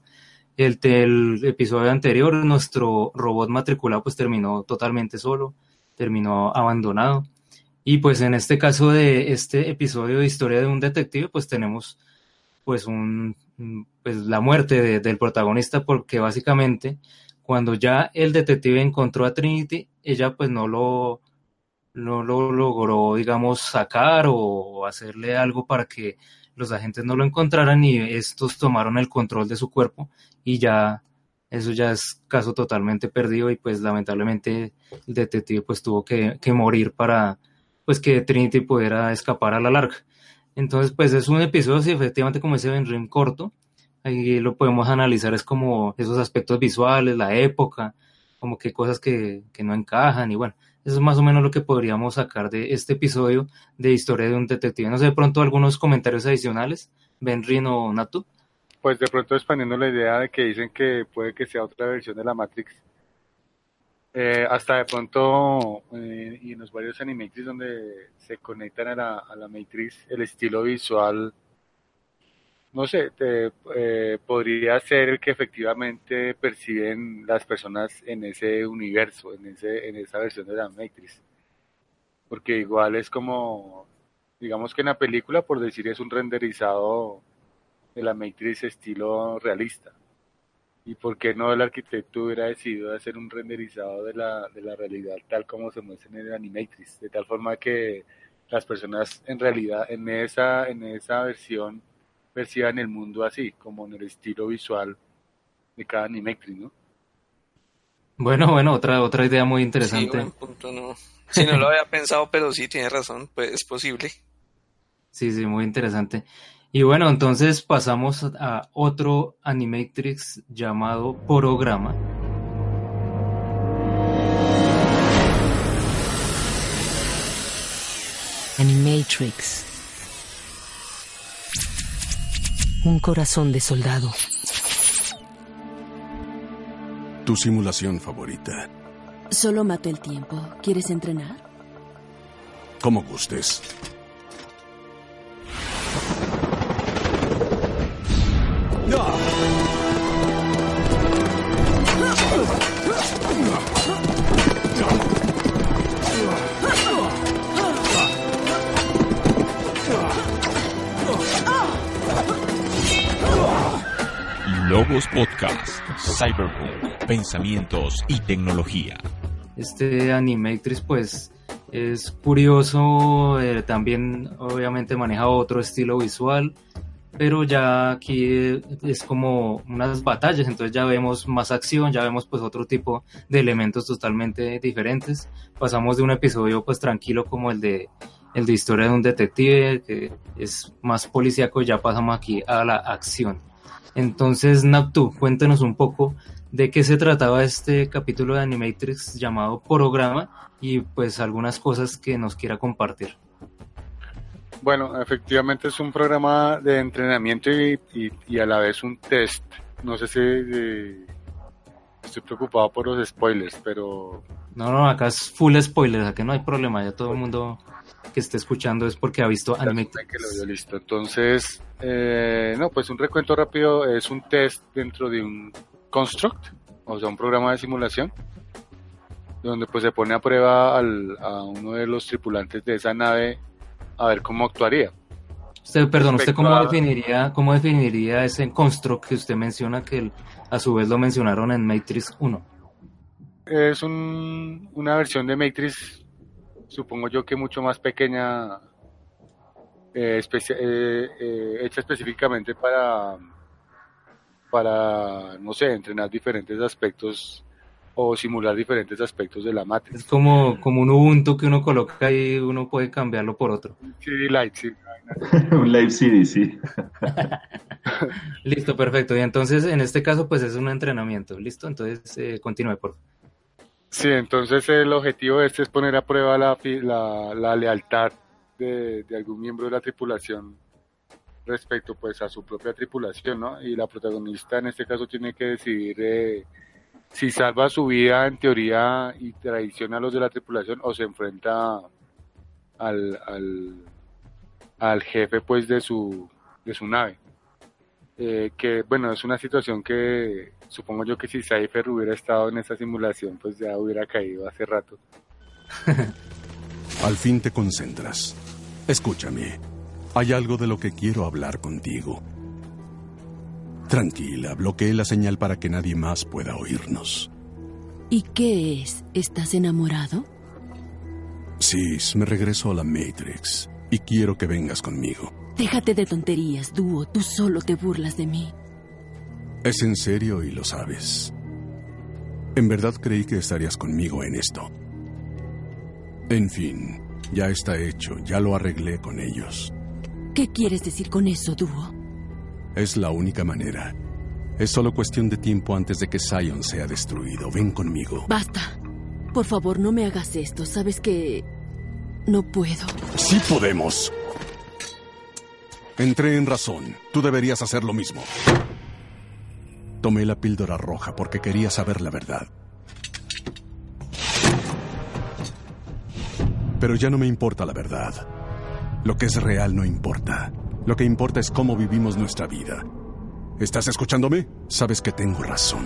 S2: El, el episodio anterior, nuestro robot matriculado pues terminó totalmente solo, terminó abandonado. Y pues en este caso de este episodio de historia de un detective, pues tenemos pues un pues la muerte de, del protagonista porque básicamente cuando ya el detective encontró a Trinity, ella pues no lo no lo logró digamos sacar o hacerle algo para que los agentes no lo encontraran y estos tomaron el control de su cuerpo y ya eso ya es caso totalmente perdido y pues lamentablemente el detective pues tuvo que, morir para pues que Trinity pudiera escapar a la larga. Entonces, pues es un episodio, sí, efectivamente, como ese Ben Rim corto. Ahí lo podemos analizar, es como esos aspectos visuales, la época, como que cosas que, que no encajan y bueno, eso es más o menos lo que podríamos sacar de este episodio de Historia de un Detective. No sé, de pronto algunos comentarios adicionales, Benrin o Natu.
S5: Pues de pronto expandiendo la idea de que dicen que puede que sea otra versión de la Matrix. Eh, hasta de pronto, eh, y en los varios animatrix donde se conectan a la, a la Matrix, el estilo visual, no sé, te, eh, podría ser que efectivamente perciben las personas en ese universo, en, ese, en esa versión de la Matrix. Porque igual es como, digamos que en la película, por decir, es un renderizado de la Matrix estilo realista y por qué no el arquitecto hubiera decidido hacer un renderizado de la, de la realidad tal como se muestra en el Animatrix, de tal forma que las personas en realidad en esa, en esa versión perciban el mundo así, como en el estilo visual de cada Animatrix, ¿no?
S2: Bueno, bueno, otra, otra idea muy
S25: Sí,
S2: interesante.
S25: buen punto, no. Lo había pensado, pero sí, tiene razón, pues es posible.
S2: Sí, sí, muy interesante. Y bueno, entonces pasamos a otro Animatrix llamado Programa.
S7: Animatrix. Un corazón de soldado.
S26: Tu simulación favorita.
S27: Solo mato el tiempo. ¿Quieres entrenar?
S26: Como gustes.
S1: Logos Podcast, Cyberpunk, Pensamientos y Tecnología.
S2: Este Animatrix pues es curioso, eh, también obviamente maneja otro estilo visual, pero ya aquí es como unas batallas, entonces ya vemos más acción, ya vemos pues otro tipo de elementos totalmente diferentes. Pasamos de un episodio pues tranquilo como el de el de historia de un detective que es más policíaco, ya pasamos aquí a la acción. Entonces, Naptu, cuéntenos un poco de qué se trataba este capítulo de Animatrix llamado Programa y pues algunas cosas que nos quiera compartir.
S5: Bueno, efectivamente es un programa de entrenamiento y, y- y a la vez un test. No sé si eh, estoy preocupado por los spoilers, pero
S2: No, no, acá es full spoilers, acá no hay problema, ya todo el mundo que esté escuchando es porque ha visto Animatrix.
S5: que lo vio listo. Entonces, eh, no, pues un recuento rápido es un test dentro de un construct, o sea, un programa de simulación, donde pues se pone a prueba al- a uno de los tripulantes de esa nave a ver cómo actuaría.
S2: Usted, perdón, ¿usted cómo
S5: a-
S2: definiría, cómo definiría ese construct que usted menciona que el- a su vez lo mencionaron en Matrix 1?
S5: Es un- una versión de Matrix, supongo yo que mucho más pequeña, eh, especia- eh, eh, hecha específicamente para, para, no sé, entrenar diferentes aspectos o simular diferentes aspectos de la Matrix.
S2: Es como, como un Ubuntu que uno coloca y uno puede cambiarlo por otro.
S5: CD Lite, sí.
S3: un live CD, sí.
S2: Listo, perfecto. Y entonces, en este caso, pues es un entrenamiento. ¿Listo? Entonces, eh, continúe, por favor.
S5: Sí, entonces el objetivo de este es poner a prueba la, la, la lealtad de, de algún miembro de la tripulación respecto pues a su propia tripulación, ¿no? Y la protagonista en este caso tiene que decidir eh, si salva su vida en teoría y traiciona a los de la tripulación o se enfrenta al, al, al jefe pues de su, de su nave. Eh, que bueno, es una situación que supongo yo que si Cypher hubiera estado en esa simulación, pues ya hubiera caído hace rato.
S26: Al fin te concentras. Escúchame. Hay algo de lo que quiero hablar contigo. Tranquila, bloqueé la señal para que nadie más pueda oírnos.
S27: ¿Y qué es? ¿Estás enamorado?
S26: Sis, me regreso a la Matrix y quiero que vengas conmigo.
S27: Déjate de tonterías, dúo. Tú solo te burlas de mí.
S26: Es en serio y lo sabes. En verdad creí que estarías conmigo en esto. En fin, ya está hecho, ya lo arreglé con ellos.
S27: ¿Qué quieres decir con eso, dúo?
S26: Es la única manera. Es solo cuestión de tiempo antes de que Zion sea destruido. Ven conmigo.
S27: Basta. Por favor, no me hagas esto. Sabes que... No puedo.
S26: Sí podemos. Entré en razón. Tú deberías hacer lo mismo. Tomé la píldora roja porque quería saber la verdad. Pero ya no me importa la verdad. Lo que es real no importa. Lo que importa es cómo vivimos nuestra vida. ¿Estás escuchándome? Sabes que tengo razón.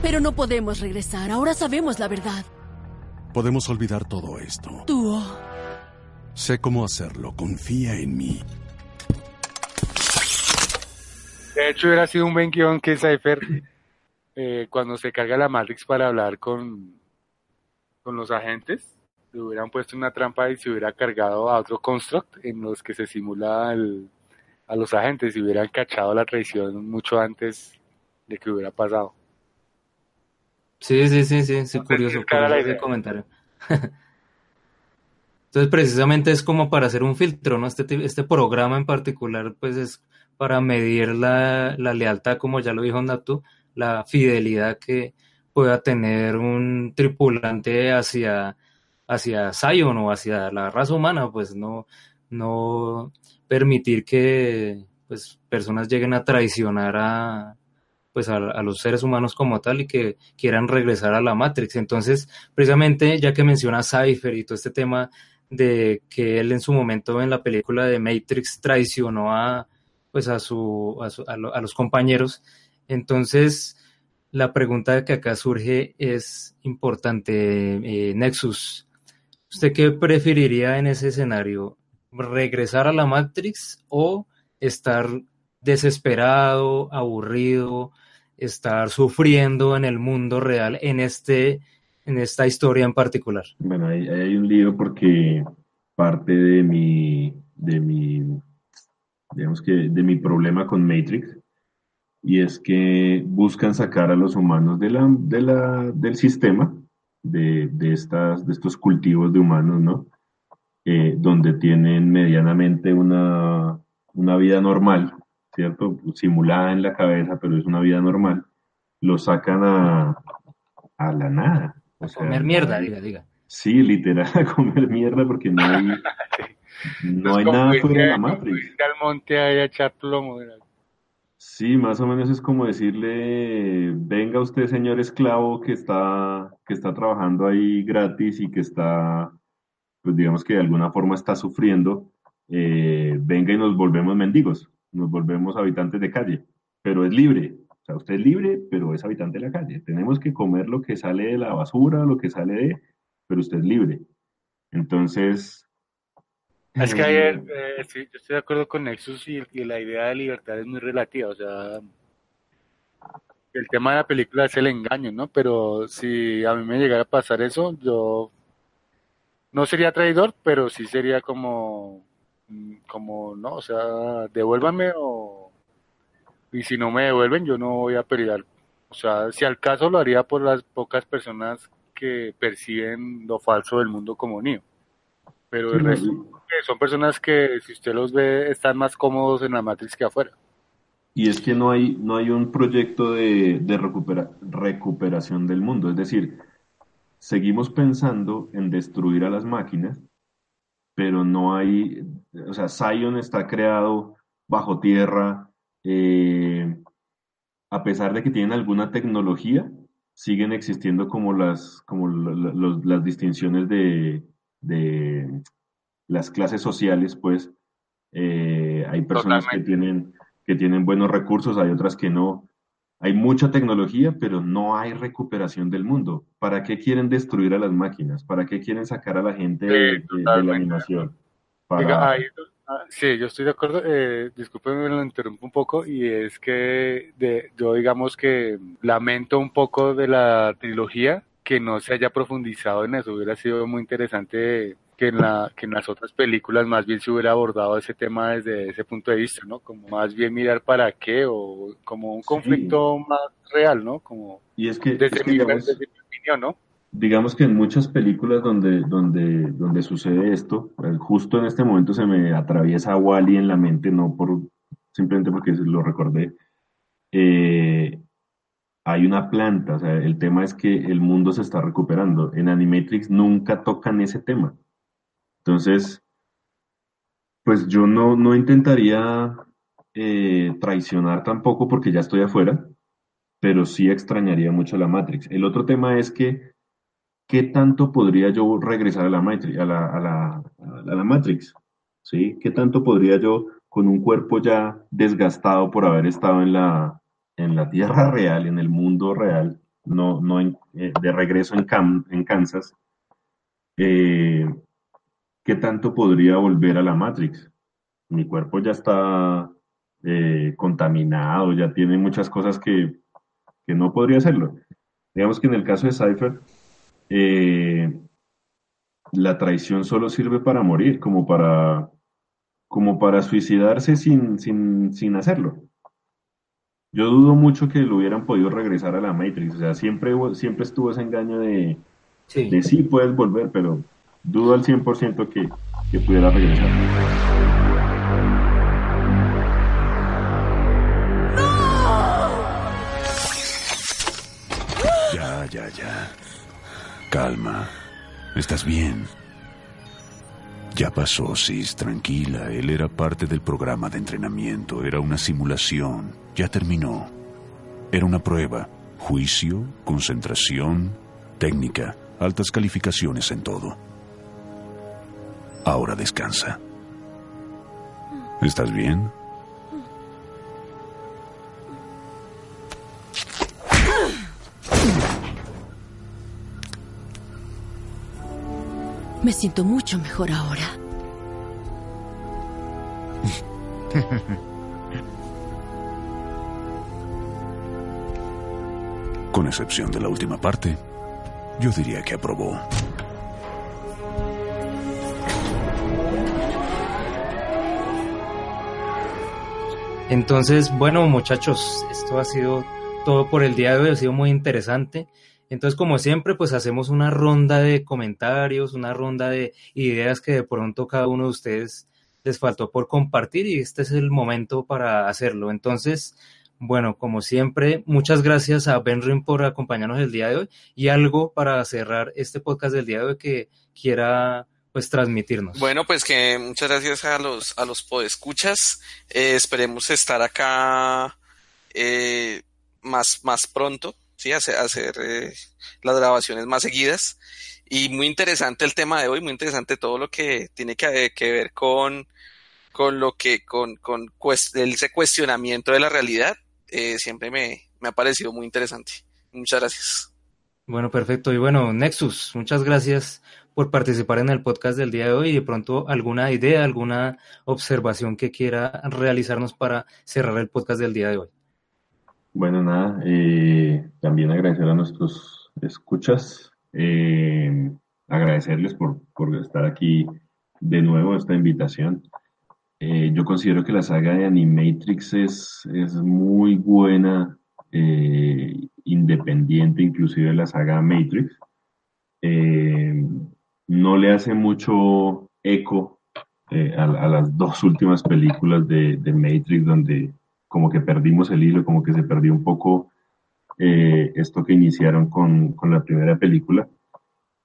S27: Pero no podemos regresar. Ahora sabemos la verdad.
S26: Podemos olvidar todo esto.
S27: Dúo.
S26: Sé cómo hacerlo. Confía en mí.
S5: De hecho, hubiera sido un buen guion que Cypher, eh, cuando se carga la Matrix para hablar con, con los agentes, le hubieran puesto una trampa y se hubiera cargado a otro construct en los que se simula a los agentes y hubieran cachado la traición mucho antes de que hubiera pasado.
S2: Sí, sí, sí, sí, sí, curioso, curioso ese comentario. Entonces, precisamente es como para hacer un filtro, ¿no? Este, este programa en particular, pues es para medir la, lealtad, como ya lo dijo Natu, la fidelidad que pueda tener un tripulante hacia, hacia Zion o hacia la raza humana, pues no, no permitir que pues, personas lleguen a traicionar a, pues a, a los seres humanos como tal y que quieran regresar a la Matrix. Entonces, precisamente ya que menciona Cypher y todo este tema de que él en su momento en la película de Matrix traicionó a pues a su a, a lo- a los compañeros, entonces la pregunta que acá surge es importante, eh, Nexus. ¿Usted qué preferiría en ese escenario? ¿Regresar a la Matrix o estar desesperado, aburrido, estar sufriendo en el mundo real en este en esta historia en particular?
S3: Bueno, hay un lío porque parte de mi, de mi, digamos que, de mi problema con Matrix, y es que buscan sacar a los humanos de la, de la, del sistema, de, de, estas, de estos cultivos de humanos, ¿no? Eh, donde tienen medianamente una, una vida normal, ¿cierto? Simulada en la cabeza, pero es una vida normal, lo sacan a, a la nada. O sea,
S2: Comer mierda, diga, diga.
S3: Sí, literal, a comer mierda porque no hay, no hay nada fuera de la Matrix.
S5: Irte al monte ahí a echar plomo.
S3: Sí, más o menos es como decirle, venga usted, señor esclavo, que está, que está trabajando ahí gratis y que está, pues digamos que de alguna forma está sufriendo, eh, venga y nos volvemos mendigos, nos volvemos habitantes de calle, pero es libre. O sea, usted es libre, pero es habitante de la calle. Tenemos que comer lo que sale de la basura, lo que sale de, pero usted es libre. Entonces,
S5: Es que ahí,
S3: eh,
S5: eh, sí, yo estoy de acuerdo con Nexus y, y la idea de libertad es muy relativa. O sea, el tema de la película es el engaño, ¿no? Pero si a mí me llegara a pasar eso, yo no sería traidor, pero sí sería como, mm, como, no, o sea, devuélvanme o, y si no me devuelven, yo no voy a pelear. O sea, si al caso lo haría por las pocas personas que perciben lo falso del mundo como mío. Pero el resto que son personas que, si usted los ve, están más cómodos en la Matrix que afuera.
S3: Y es que no hay, no hay un proyecto de, de recupera- recuperación del mundo. Es decir, seguimos pensando en destruir a las máquinas, pero no hay, o sea, Zion está creado bajo tierra, eh, a pesar de que tienen alguna tecnología, siguen existiendo como las, como los- las distinciones de, de las clases sociales, pues eh, hay personas que tienen, que tienen buenos recursos, hay otras que no. Hay mucha tecnología, pero no hay recuperación del mundo. ¿Para qué quieren destruir a las máquinas? ¿Para qué quieren sacar a la gente de, de- de la animación? Para-
S5: Diga, ah, sí, yo estoy de acuerdo. Eh, discúlpeme, lo interrumpo un poco. Y es que de, yo, digamos que lamento un poco de la trilogía que no se haya profundizado en eso. Hubiera sido muy interesante que en, la, que en las otras películas más bien se hubiera abordado ese tema desde ese punto de vista, ¿no? Como más bien mirar para qué o como un conflicto más real, ¿no? Como
S3: Y es que,
S5: desde,
S3: es que
S5: mi,
S3: digamos,
S5: desde mi opinión, ¿no?
S3: Digamos que en muchas películas donde, donde, donde sucede esto, eh, justo en este momento se me atraviesa Wally en la mente, no por simplemente porque lo recordé. eh, hay una planta, o sea, el tema es que el mundo se está recuperando. En Animatrix nunca tocan ese tema. Entonces, pues yo no, no intentaría eh, traicionar tampoco porque ya estoy afuera, pero sí extrañaría mucho la Matrix. El otro tema es que, ¿qué tanto podría yo regresar a la la, a la Matrix? ¿Sí? ¿Qué tanto podría yo, con un cuerpo ya desgastado por haber estado en la, en la tierra real, en el mundo real, no, no en- eh, de regreso en, Cam- en Kansas, eh, ¿qué tanto podría volver a la Matrix? Mi cuerpo ya está eh, contaminado, ya tiene muchas cosas que, que no podría hacerlo. Digamos que en el caso de Cypher, eh, la traición solo sirve para morir, como para, como para suicidarse sin, sin, sin hacerlo. Yo dudo mucho que lo hubieran podido regresar a la Matrix. O sea, siempre, hubo- siempre estuvo ese engaño de
S2: Sí.
S3: de sí puedes volver, pero dudo al 100% que, que pudiera regresar.
S26: Ya, ya, ya. Calma. ¿Estás bien? Ya pasó, Sis, tranquila. Él era parte del programa de entrenamiento. Era una simulación. Ya terminó. Era una prueba. Juicio, concentración, técnica, altas calificaciones en todo. Ahora descansa. ¿Estás bien?
S27: Me siento mucho mejor ahora.
S26: Con excepción de la última parte, yo diría que aprobó.
S2: Entonces, bueno, muchachos, esto ha sido todo por el día de hoy, ha sido muy interesante. Entonces, como siempre, pues hacemos una ronda de comentarios, una ronda de ideas que de pronto cada uno de ustedes les faltó por compartir y este es el momento para hacerlo. Entonces, bueno, como siempre, muchas gracias a Benrin por acompañarnos el día de hoy y algo para cerrar este podcast del día de hoy que quiera pues transmitirnos.
S25: Bueno, pues que muchas gracias a los a los podescuchas. Eh, esperemos estar acá eh, más más pronto, hacer, eh, las grabaciones más seguidas. Y muy interesante el tema de hoy, muy interesante todo lo que tiene que, ver con con lo que con con ese cuestionamiento de la realidad. Eh, siempre me, me ha parecido muy interesante. Muchas gracias.
S2: Bueno, perfecto. Y bueno, Nexus, muchas gracias por participar en el podcast del día de hoy y de pronto alguna idea, alguna observación que quiera realizarnos para cerrar el podcast del día de hoy.
S3: Bueno, nada, eh, también agradecer a nuestros escuchas, eh, agradecerles por, por, estar aquí de nuevo, esta invitación. Eh, yo considero que la saga de Animatrix es, es muy buena, independiente inclusive de la saga Matrix no le hace mucho eco eh, a, las dos últimas películas de, Matrix, donde como que perdimos el hilo, como que se perdió un poco eh, esto que iniciaron con, la primera película.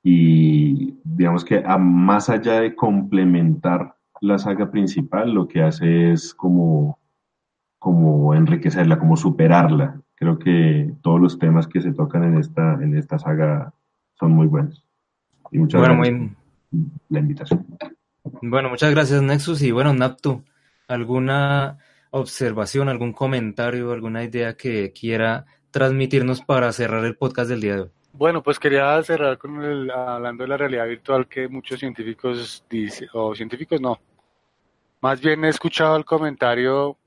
S3: Y digamos que a, más allá de complementar la saga principal, lo que hace es como, como enriquecerla, como superarla. Creo que todos los temas que se tocan en esta, en esta saga son muy buenos. Y muchas
S2: bueno,
S3: gracias la invitación.
S2: Bueno, muchas gracias Nexus y bueno, Naptu, ¿alguna observación, algún comentario, alguna idea que quiera transmitirnos para cerrar el podcast del día de hoy?
S5: Bueno, pues quería cerrar con el, hablando de la realidad virtual que muchos científicos dicen, o científicos no, más bien he escuchado el comentario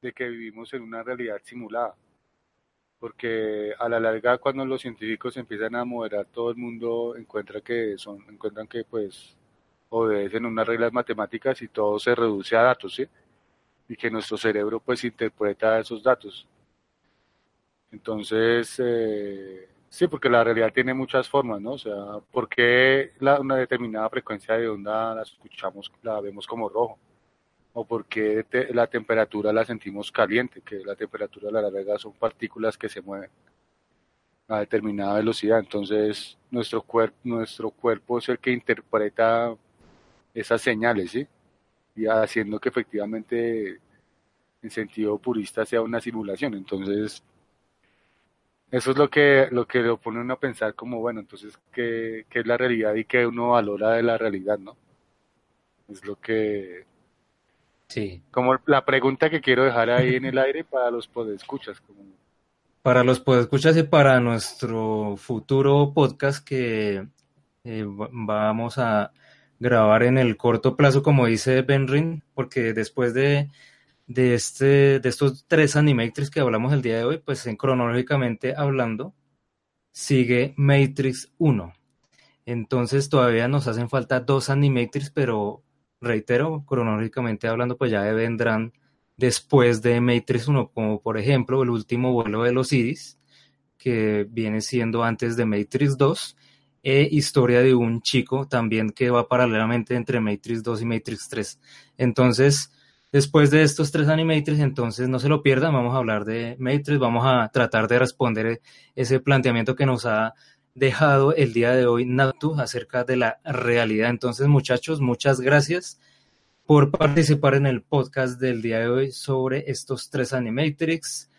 S5: de que vivimos en una realidad simulada porque a la larga cuando los científicos empiezan a moderar todo el mundo encuentra que son encuentran que pues obedecen unas reglas matemáticas y todo se reduce a datos ¿sí? Y que nuestro cerebro pues interpreta esos datos entonces eh, sí porque la realidad tiene muchas formas no o sea ¿por qué una determinada frecuencia de onda la escuchamos la vemos como rojo o por qué la temperatura la sentimos caliente, que la temperatura a la larga son partículas que se mueven a determinada velocidad. Entonces, nuestro, cuerpo nuestro cuerpo es el que interpreta esas señales, ¿sí? Y haciendo que efectivamente, en sentido purista, sea una simulación. Entonces, eso es lo que lo que lo pone uno a pensar como, bueno, entonces, ¿qué, qué es la realidad y qué uno valora de la realidad, no? Es lo que
S2: Sí.
S5: Como la pregunta que quiero dejar ahí en el aire para los podescuchas. Como...
S2: Para los podescuchas y para nuestro futuro podcast que eh, vamos a grabar en el corto plazo, como dice Benrin, porque después de, de, este, de estos tres Animatrix que hablamos el día de hoy, pues en cronológicamente hablando, sigue Matrix 1. Entonces todavía nos hacen falta dos Animatrix, pero reitero, cronológicamente hablando, pues ya vendrán después de Matrix 1, como por ejemplo el último vuelo de los Iris, que viene siendo antes de Matrix 2, e historia de un chico también que va paralelamente entre Matrix 2 y Matrix 3. Entonces, después de estos tres Animatrix, entonces no se lo pierdan, vamos a hablar de Matrix, vamos a tratar de responder ese planteamiento que nos ha dejado el día de hoy Natu acerca de la realidad. Entonces, muchachos, muchas gracias por participar en el podcast del día de hoy sobre estos tres Animatrix,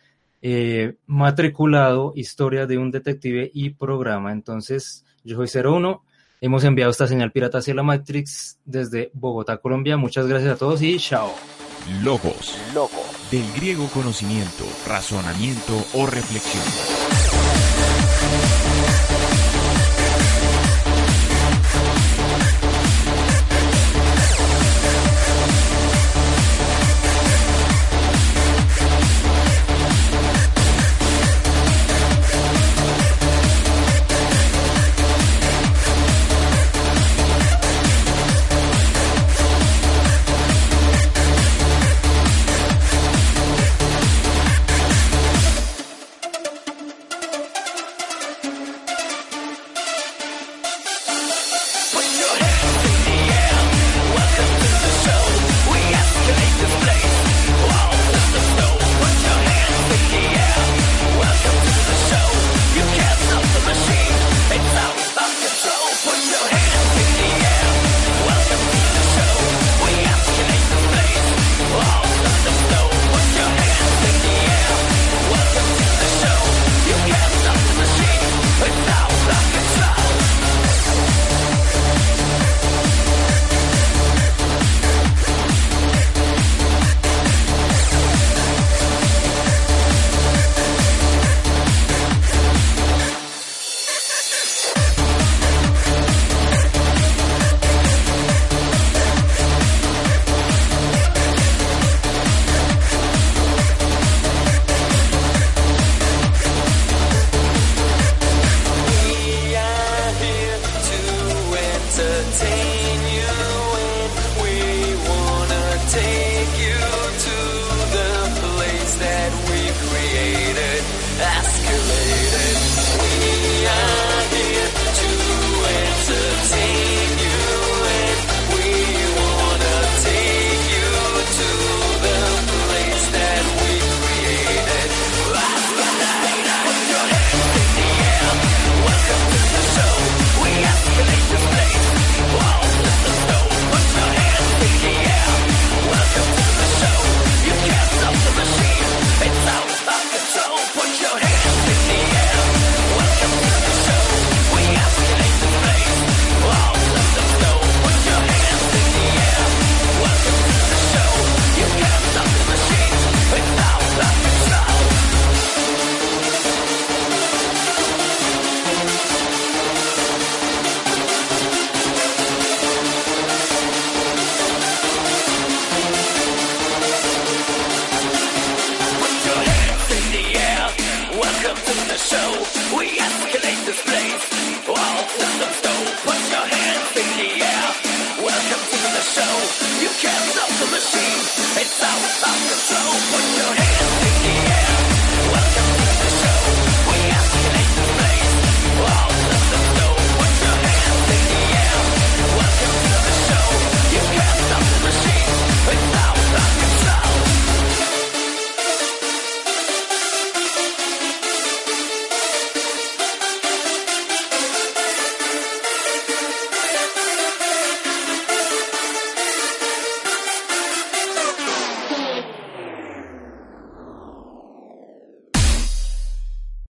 S2: eh, matriculado, historia de un detective y programa. Entonces, yo soy 01. Hemos enviado esta señal pirata hacia la Matrix desde Bogotá, Colombia. Muchas gracias a todos y chao.
S1: Logos.
S21: Logos.
S1: Del griego conocimiento, razonamiento o reflexión.